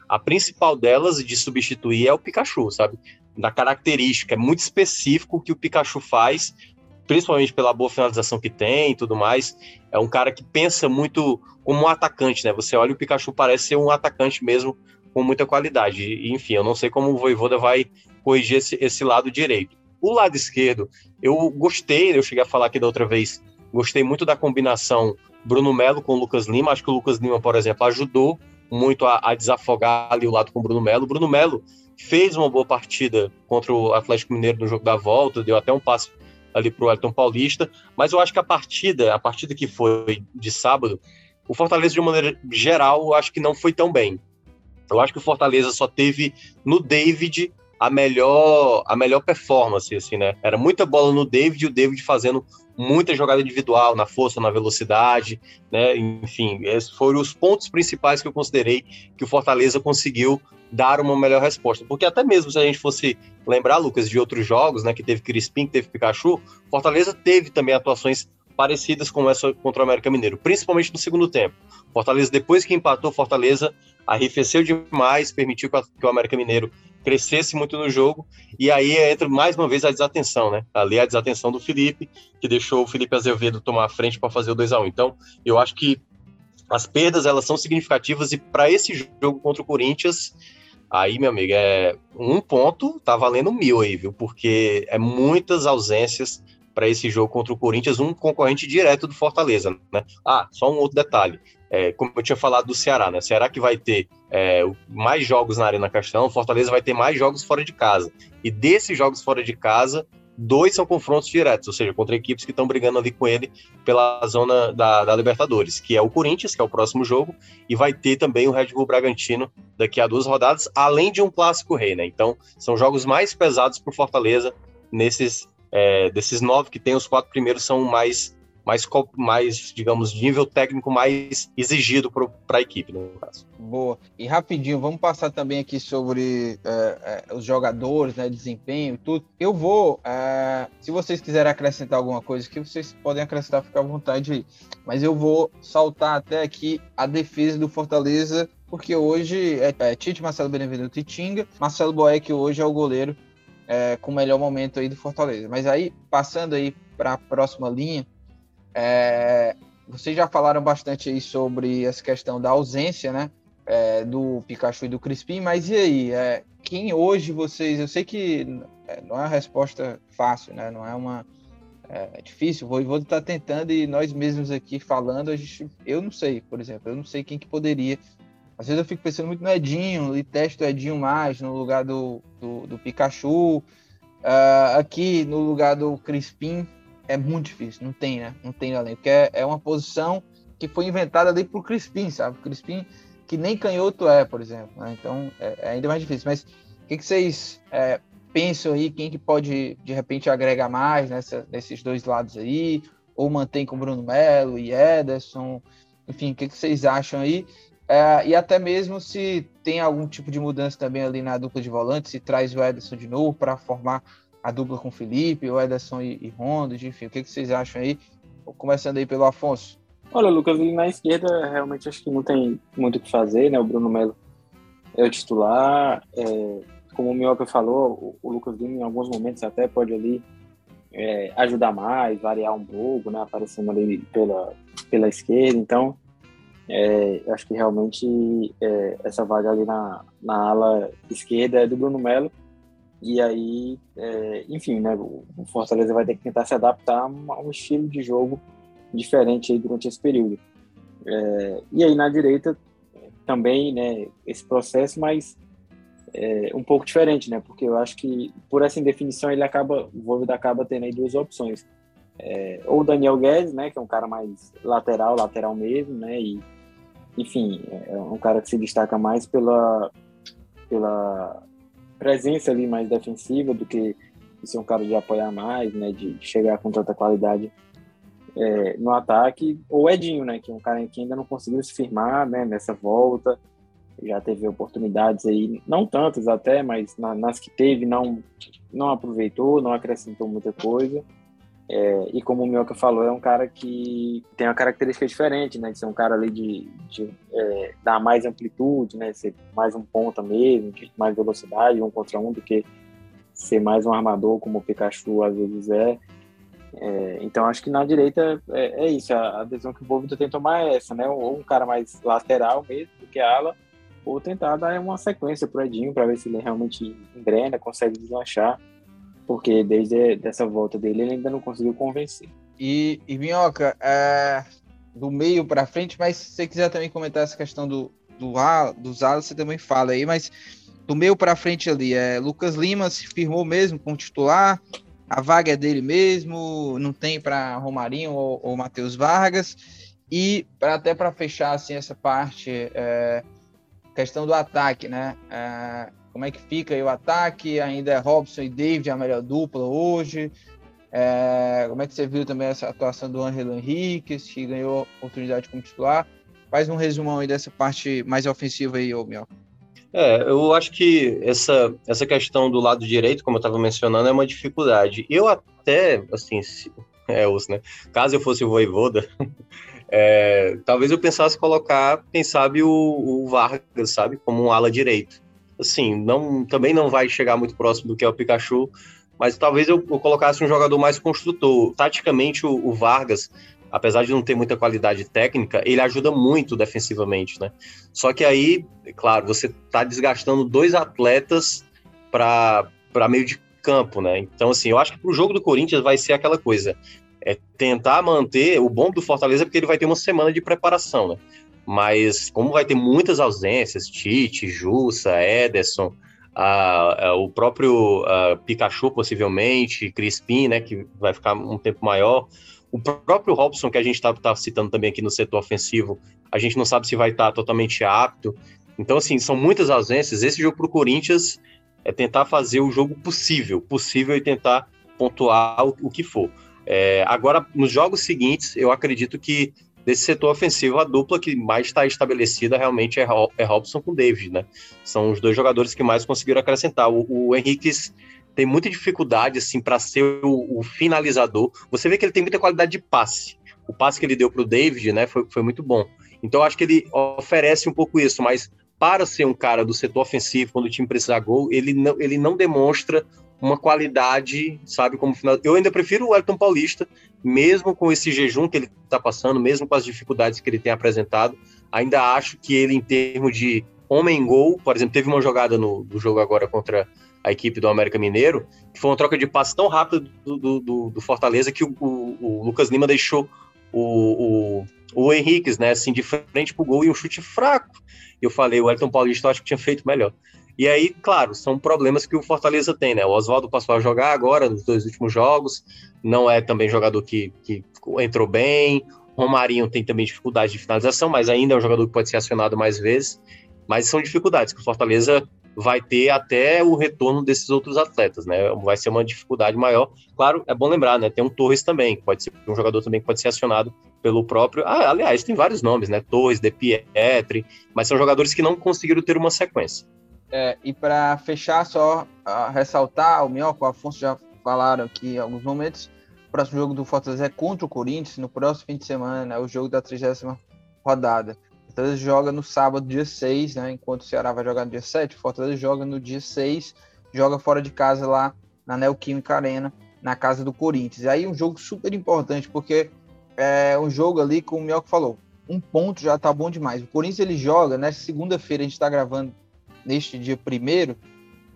a principal delas de substituir é o Pikachu, sabe? Da característica, é muito específico o que o Pikachu faz principalmente pela boa finalização que tem e tudo mais. É um cara que pensa muito como um atacante, né? Você olha o Pikachu parece ser um atacante mesmo com muita qualidade. E, enfim, eu não sei como o Voivoda vai corrigir esse, esse lado direito. O lado esquerdo, eu gostei, eu cheguei a falar aqui da outra vez, gostei muito da combinação Bruno Melo com o Lucas Lima. Acho que o Lucas Lima, por exemplo, ajudou muito a, a desafogar ali o lado com o Bruno Melo. O Bruno Melo fez uma boa partida contra o Atlético Mineiro no jogo da volta, deu até um passe ali para o Elton Paulista, mas eu acho que a partida, a partida que foi de sábado, o Fortaleza, de uma maneira geral, eu acho que não foi tão bem. Eu acho que o Fortaleza só teve no David a melhor a melhor performance, assim, né? Era muita bola no David e o David fazendo muita jogada individual, na força, na velocidade, né? Enfim, esses foram os pontos principais que eu considerei que o Fortaleza conseguiu dar uma melhor resposta. Porque até mesmo se a gente fosse lembrar, Lucas, de outros jogos, né, que teve Crispim, que teve Pikachu, Fortaleza teve também atuações parecidas com essa contra o América Mineiro, principalmente no segundo tempo. Fortaleza, depois que empatou, Fortaleza arrefeceu demais, permitiu que o América Mineiro crescesse muito no jogo, e aí entra mais uma vez a desatenção, né? Ali a desatenção do Felipe, que deixou o Felipe Azevedo tomar a frente para fazer o 2 a 1 Então, eu acho que as perdas elas são significativas e para esse jogo contra o Corinthians, aí, meu amigo, é um ponto, tá valendo mil aí, viu? Porque é muitas ausências para esse jogo contra o Corinthians, um concorrente direto do Fortaleza, né? Ah, só um outro detalhe. É, como eu tinha falado do Ceará, né? Ceará que vai ter é, mais jogos na Arena Castelão, Fortaleza vai ter mais jogos fora de casa. E desses jogos fora de casa, dois são confrontos diretos, ou seja, contra equipes que estão brigando ali com ele pela zona da, da, Libertadores, que é o Corinthians, que é o próximo jogo, e vai ter também o Red Bull Bragantino daqui a duas rodadas, além de um clássico rei, né? Então, são jogos mais pesados para o Fortaleza nesses é, desses nove que tem, os quatro primeiros são mais mais, mais, digamos, de nível técnico mais exigido para a equipe, no caso. Boa. E rapidinho, vamos passar também aqui sobre é, é, os jogadores, né, desempenho e tudo. Eu vou, é, se vocês quiserem acrescentar alguma coisa aqui, vocês podem acrescentar, fica à vontade aí. Mas eu vou saltar até aqui a defesa do Fortaleza, porque hoje é, é Tite, Marcelo Benevenuto e Tinga. Marcelo Boeck hoje é o goleiro é, com o melhor momento aí do Fortaleza. Mas aí, passando aí para a próxima linha, é, vocês já falaram bastante aí sobre essa questão da ausência, né? É, do Pikachu e do Crispim, mas e aí? É, quem hoje vocês. Eu sei que é, não é uma resposta fácil, né? Não é uma. É, é difícil, o Voivoda está tentando e nós mesmos aqui falando, a gente, eu não sei, por exemplo, eu não sei quem que poderia Às vezes eu fico pensando muito no Edinho, e testo o Edinho mais no lugar do, do, do Pikachu. Uh, aqui no lugar do Crispim é muito difícil, não tem, né? Não tem além, porque é, é uma posição que foi inventada ali pro Crispim, sabe? Crispim que nem canhoto é, por exemplo. Né? Então é, é, ainda mais difícil. Mas o que, que vocês é, pensam aí? Quem que pode de repente agregar mais nessa, nesses dois lados aí? Ou mantém com Bruno Melo e Ederson? Enfim, o que, que vocês acham aí? É, e até mesmo se tem algum tipo de mudança também ali na dupla de volantes, se traz o Ederson de novo para formar a dupla com o Felipe, o Ederson e, e Ronald, enfim, o que, que vocês acham aí? Começando aí pelo Afonso. Olha, Lucas, na esquerda realmente acho que não tem muito o que fazer, né? O Bruno Melo é o titular. É, como o Mioca falou, o, o Lucas Lima em alguns momentos até pode ali é, ajudar mais, variar um pouco, né? Aparecendo ali pela, pela esquerda. Então, é, eu acho que realmente é, essa vaga ali na, na ala esquerda é do Bruno Melo. E aí, é, enfim, né, o Fortaleza vai ter que tentar se adaptar a um estilo de jogo diferente durante esse período. É, e aí na direita também, né, esse processo, mas é, um pouco diferente, né, porque eu acho que por essa indefinição ele acaba, o Voivoda acaba tendo aí duas opções. É, ou o Daniel Guedes, né, que é um cara mais lateral, lateral mesmo, né, e enfim, é um cara que se destaca mais pela, pela presença ali mais defensiva do que ser um cara de apoiar mais, né, de, chegar com tanta qualidade é, no ataque. Ou Edinho, né, que é um cara que ainda não conseguiu se firmar, né, nessa volta, já teve oportunidades aí, não tantas até, mas na, nas que teve não não aproveitou, não acrescentou muita coisa. É, e como o Mioca falou, é um cara que tem uma característica diferente, né? De ser um cara ali de, de é, dar mais amplitude, né? Ser mais um ponta mesmo, mais velocidade, um contra um, do que ser mais um armador, como o Pikachu às vezes é. é então acho que na direita é, é isso, a, a decisão que o Bovita tem que tomar é essa, né? Ou um cara mais lateral mesmo do que ala, ou tentar dar uma sequência pro Edinho para ver se ele realmente engrena, consegue deslanchar porque desde essa volta dele ele ainda não conseguiu convencer. E, e Minhoca, é, do meio para frente, mas se você quiser também comentar essa questão do, do dos alas, você também fala aí, mas do meio para frente ali, é, Lucas Lima se firmou mesmo com o titular, a vaga é dele mesmo, não tem para Romarinho ou, ou Matheus Vargas, e pra, até para fechar assim essa parte, é, questão do ataque, né? É, como é que fica o ataque? Ainda é Robson e David a melhor dupla hoje? É, como é que você viu também essa atuação do Angelo Henrique, que ganhou oportunidade como titular? Faz um resumão aí dessa parte mais ofensiva aí, ô. É, eu acho que essa, essa questão do lado direito, como eu estava mencionando, é uma dificuldade. Eu até, assim, se, é, os, né? Caso eu fosse o Voivoda, (laughs) é, talvez eu pensasse colocar, quem sabe, o, o Vargas, sabe, como um ala direito assim, não, também não vai chegar muito próximo do que é o Pikachu, mas talvez eu, eu colocasse um jogador mais construtor. Taticamente, o, o, Vargas, apesar de não ter muita qualidade técnica, ele ajuda muito defensivamente, né? Só que aí, claro, você está desgastando dois atletas para meio de campo, né? Então, assim, eu acho que para o jogo do Corinthians vai ser aquela coisa. É tentar manter o bom do Fortaleza, porque ele vai ter uma semana de preparação, né? Mas como vai ter muitas ausências, Tite, Jussa, Ederson, o próprio Pikachu possivelmente, Crispim, né, que vai ficar um tempo maior, o próprio Robson, que a gente está tá citando também aqui no setor ofensivo, a gente não sabe se vai estar tá totalmente apto. Então, assim, são muitas ausências. Esse jogo para o Corinthians é tentar fazer o jogo possível, possível e tentar pontuar o, o que for. É, agora, nos jogos seguintes, eu acredito que desse setor ofensivo, a dupla que mais está estabelecida realmente é, é Robson com David, né? São os dois jogadores que mais conseguiram acrescentar. O, o Henrique tem muita dificuldade, assim, para ser o, o, finalizador. Você vê que ele tem muita qualidade de passe. O passe que ele deu para o David, né, foi, foi muito bom. Então, acho que ele oferece um pouco isso, mas para ser um cara do setor ofensivo, quando o time precisar gol, ele não, ele não demonstra uma qualidade, sabe, como final. Eu ainda prefiro o Elton Paulista, mesmo com esse jejum que ele está passando, mesmo com as dificuldades que ele tem apresentado, ainda acho que ele, em termos de homem-gol, por exemplo, teve uma jogada no, no, jogo agora contra a equipe do América Mineiro, que foi uma troca de passe tão rápida do, do, do, do Fortaleza que o, o, o, Lucas Lima deixou o, o Henriquez, né, assim, de frente pro gol e um chute fraco. Eu falei, o Elton Paulista eu acho que tinha feito melhor. E aí, claro, são problemas que o Fortaleza tem, né? O Oswaldo passou a jogar agora nos dois últimos jogos, não é também jogador que, que entrou bem. Romarinho tem também dificuldade de finalização, mas ainda é um jogador que pode ser acionado mais vezes. Mas são dificuldades que o Fortaleza vai ter até o retorno desses outros atletas, né? Vai ser uma dificuldade maior. Claro, é bom lembrar, né? Tem um Torres também, pode ser um jogador também que pode ser acionado pelo próprio. Ah, aliás, tem vários nomes, né? Torres, De Pietri, mas são jogadores que não conseguiram ter uma sequência. É, e para fechar, só ressaltar, o Minhoca, o Afonso já falaram aqui em alguns momentos. O próximo jogo do Fortaleza é contra o Corinthians, no próximo fim de semana, é o jogo da 30 rodada. Fortaleza joga no sábado, dia 6, né? Enquanto o Ceará vai jogar no dia 7, Fortaleza joga no dia 6, joga fora de casa lá na Neoquímica Arena, na casa do Corinthians. E aí um jogo super importante, porque é um jogo ali, como o Mioca falou, um ponto já tá bom demais. O Corinthians ele joga, né? Segunda-feira a gente tá gravando neste dia primeiro,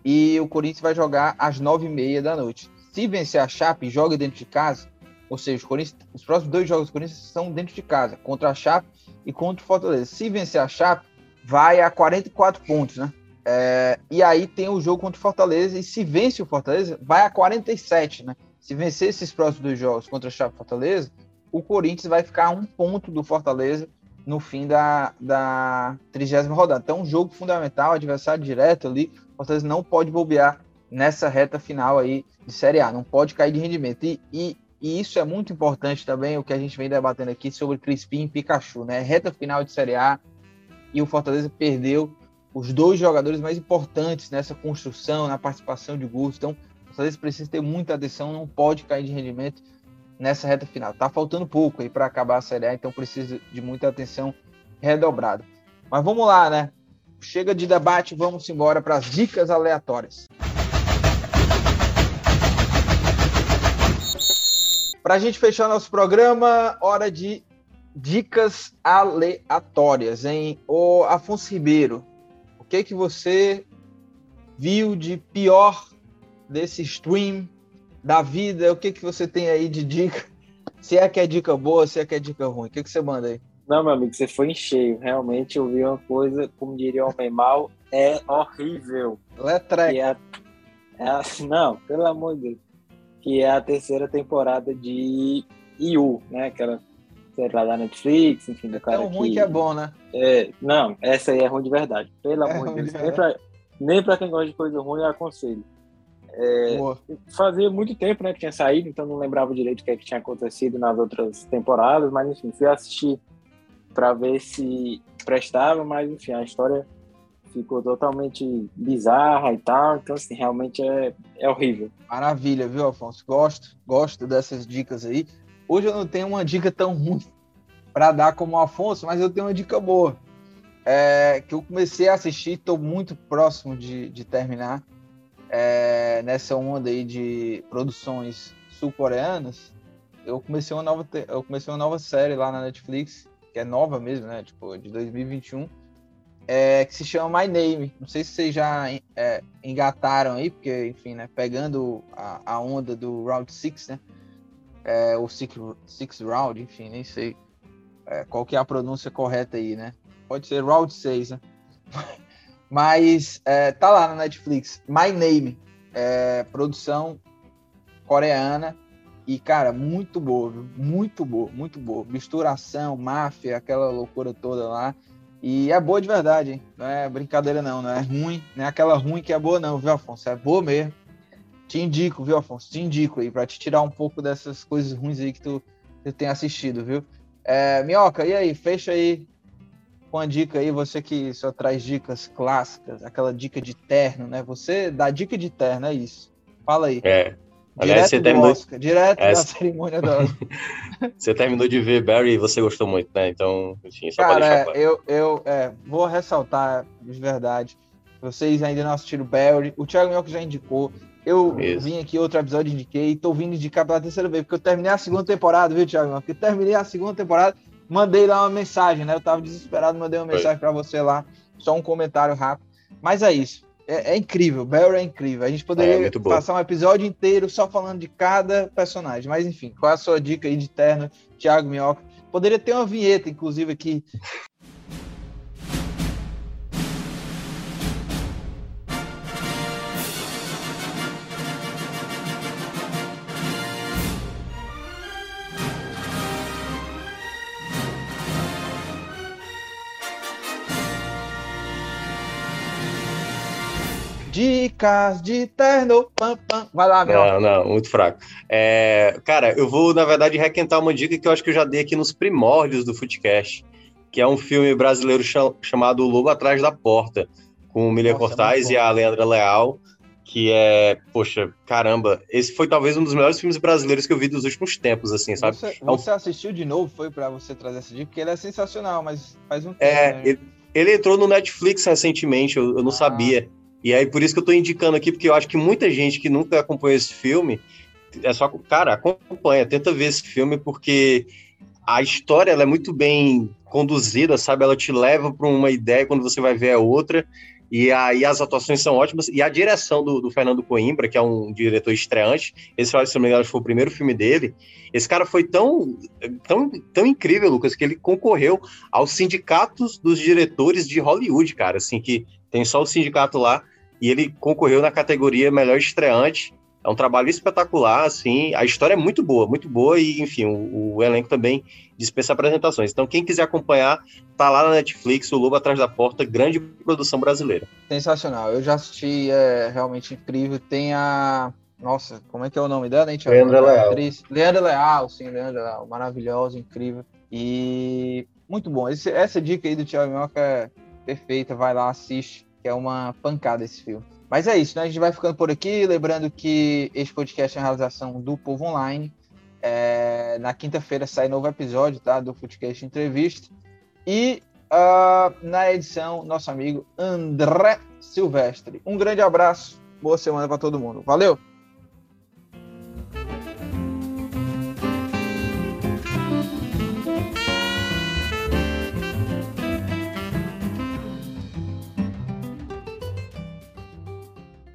e o Corinthians vai jogar às nove e meia da noite. Se vencer a Chape, joga dentro de casa, ou seja, os próximos dois jogos do Corinthians são dentro de casa, contra a Chape e contra o Fortaleza. Se vencer a Chape, vai a 44 pontos, né? É, e aí tem o jogo contra o Fortaleza, e se vence o Fortaleza, vai a 47, né? Se vencer esses próximos dois jogos contra a Chape e Fortaleza, o Corinthians vai ficar a um ponto do Fortaleza no fim da, da 30 rodada. Então, um jogo fundamental, adversário direto ali, o Fortaleza não pode bobear nessa reta final aí de Série A, não pode cair de rendimento. E, e e isso é muito importante também, o que a gente vem debatendo aqui sobre Crispim e Pikachu, né? Reta final de Série A e o Fortaleza perdeu os dois jogadores mais importantes nessa construção, na participação de gols. Então, o Fortaleza precisa ter muita atenção, não pode cair de rendimento nessa reta final. Tá faltando pouco aí para acabar a Série A, então precisa de muita atenção redobrada. Mas vamos lá, né? Chega de debate, vamos embora para as dicas aleatórias. Para a gente fechar nosso programa, hora de dicas aleatórias, hein? O Afonso Ribeiro, o que que você viu de pior desse stream da vida? O que que você tem aí de dica? (laughs) Se é que é dica boa, se é que é dica ruim, o que que você manda aí? Não, meu amigo, você foi em cheio. Realmente eu vi uma coisa, como diria o homem mal, é horrível. Letra. É, é, (laughs) não, pelo amor de Deus que é a terceira temporada de IU, né? Aquela série lá da Netflix, enfim, do é cara tão ruim que é bom, né? É, não, essa aí é ruim de verdade. Pelo é amor de Deus. Nem pra, nem pra quem gosta de coisa ruim, eu aconselho. É, fazia muito tempo né, que tinha saído, então não lembrava direito o que, é que tinha acontecido nas outras temporadas, mas enfim, fui assistir para ver se prestava, mas enfim, a história ficou totalmente bizarra e tal. Então, assim, realmente é, é horrível. Maravilha, viu, Afonso? Gosto, gosto dessas dicas aí. Hoje eu não tenho uma dica tão ruim para dar como o Afonso, mas eu tenho uma dica boa. É, que eu comecei a assistir, estou muito próximo de, de terminar é, nessa onda aí de produções sul-coreanas. Eu comecei uma nova eu comecei uma nova série lá na Netflix, que é nova mesmo, né? Tipo, de 2021 é, que se chama My Name. Não sei se vocês já é, engataram aí, porque, enfim, né, pegando a, a onda do Round 6, né? É, o six, six Round, enfim, nem sei é, qual que é a pronúncia correta aí, né? Pode ser Round 6, né? Mas é, tá lá na Netflix. My Name, é, produção coreana. E, cara, muito boa, viu? Muito boa, muito boa. Misturação, máfia, aquela loucura toda lá. E é boa de verdade, hein? Não é brincadeira, não. Não é ruim. Não é aquela ruim que é boa, não, viu, Afonso? É boa mesmo. Te indico, viu, Afonso? Te indico aí, pra te tirar um pouco dessas coisas ruins aí que tu, tu tem assistido, viu? É, Minhoca, e aí? Fecha aí com a dica aí, você que só traz dicas clássicas, aquela dica de terno, né? Você dá dica de terno, é isso. Fala aí. É, Aliás, direto você terminou... Oscar, direto Essa... da cerimônia Oscar. (laughs) você terminou de ver Barry e você gostou muito, né? Então, enfim, só Cara, pra deixar claro. eu, eu é, vou ressaltar de verdade. Vocês ainda não assistiram Barry. O Thiago Mioca já indicou. Eu Isso. vim aqui outro episódio indiquei. Tô vindo indicar pela terceira vez, porque eu terminei a segunda temporada, viu, Thiago? Eu terminei a segunda temporada, mandei lá uma mensagem, né? Eu tava desesperado, mandei uma mensagem para você lá. Só um comentário rápido. Mas é isso é, é, incrível, Barry é incrível. A gente poderia é, passar um episódio inteiro só falando de cada personagem. Mas enfim, qual é a sua dica aí de terno, Thiago Minhoca? Poderia ter uma vinheta, inclusive, aqui. Dicas de terno. Pam, pam. Vai lá, meu. Não, não, muito fraco. É, cara, eu vou, na verdade, requentar uma dica que eu acho que eu já dei aqui nos primórdios do Footcast, que é um filme brasileiro chamado O Lobo Atrás da Porta, com o Milia Cortais e a Leandra Leal, que é, poxa, caramba, esse foi talvez um dos melhores filmes brasileiros que eu vi dos últimos tempos, assim, sabe? Você, você assistiu de novo, foi para você trazer essa dica? Porque ele é sensacional, mas faz um tempo, É, né? ele, ele, entrou no Netflix recentemente, eu, eu não ah. sabia. E aí, por isso que eu tô indicando aqui, porque eu acho que muita gente que nunca acompanhou esse filme, é só, cara, acompanha, tenta ver esse filme, porque a história ela é muito bem conduzida, sabe? Ela te leva para uma ideia quando você vai ver a outra. E aí as atuações são ótimas. E a direção do, do Fernando Coimbra, que é um diretor estreante, esse se não me engano, foi o primeiro filme dele. Esse cara foi tão, tão, tão incrível, Lucas, que ele concorreu aos sindicatos dos diretores de Hollywood, cara. Assim, que tem só o sindicato lá, e ele concorreu na categoria melhor estreante. É um trabalho espetacular, assim, a história é muito boa, muito boa, e enfim, o, o elenco também dispensa apresentações. Então, quem quiser acompanhar, tá lá na Netflix, o Lobo Atrás da Porta, grande produção brasileira. Sensacional, eu já assisti, é realmente incrível. Tem a. Nossa, como é que é o nome dela, gente? Leandra Leal. Leandra Leal, sim, Leandra Leal, maravilhosa, incrível. E muito bom. Esse, essa dica aí do Thiago Minhoca é perfeita, vai lá, assiste, que é uma pancada esse filme. Mas é isso, né? A gente vai ficando por aqui. Lembrando que este podcast é a realização do Povo Online. É... na quinta-feira sai novo episódio tá? do Footcast Entrevista. E uh, na edição, nosso amigo André Silvestre. Um grande abraço, boa semana para todo mundo. Valeu!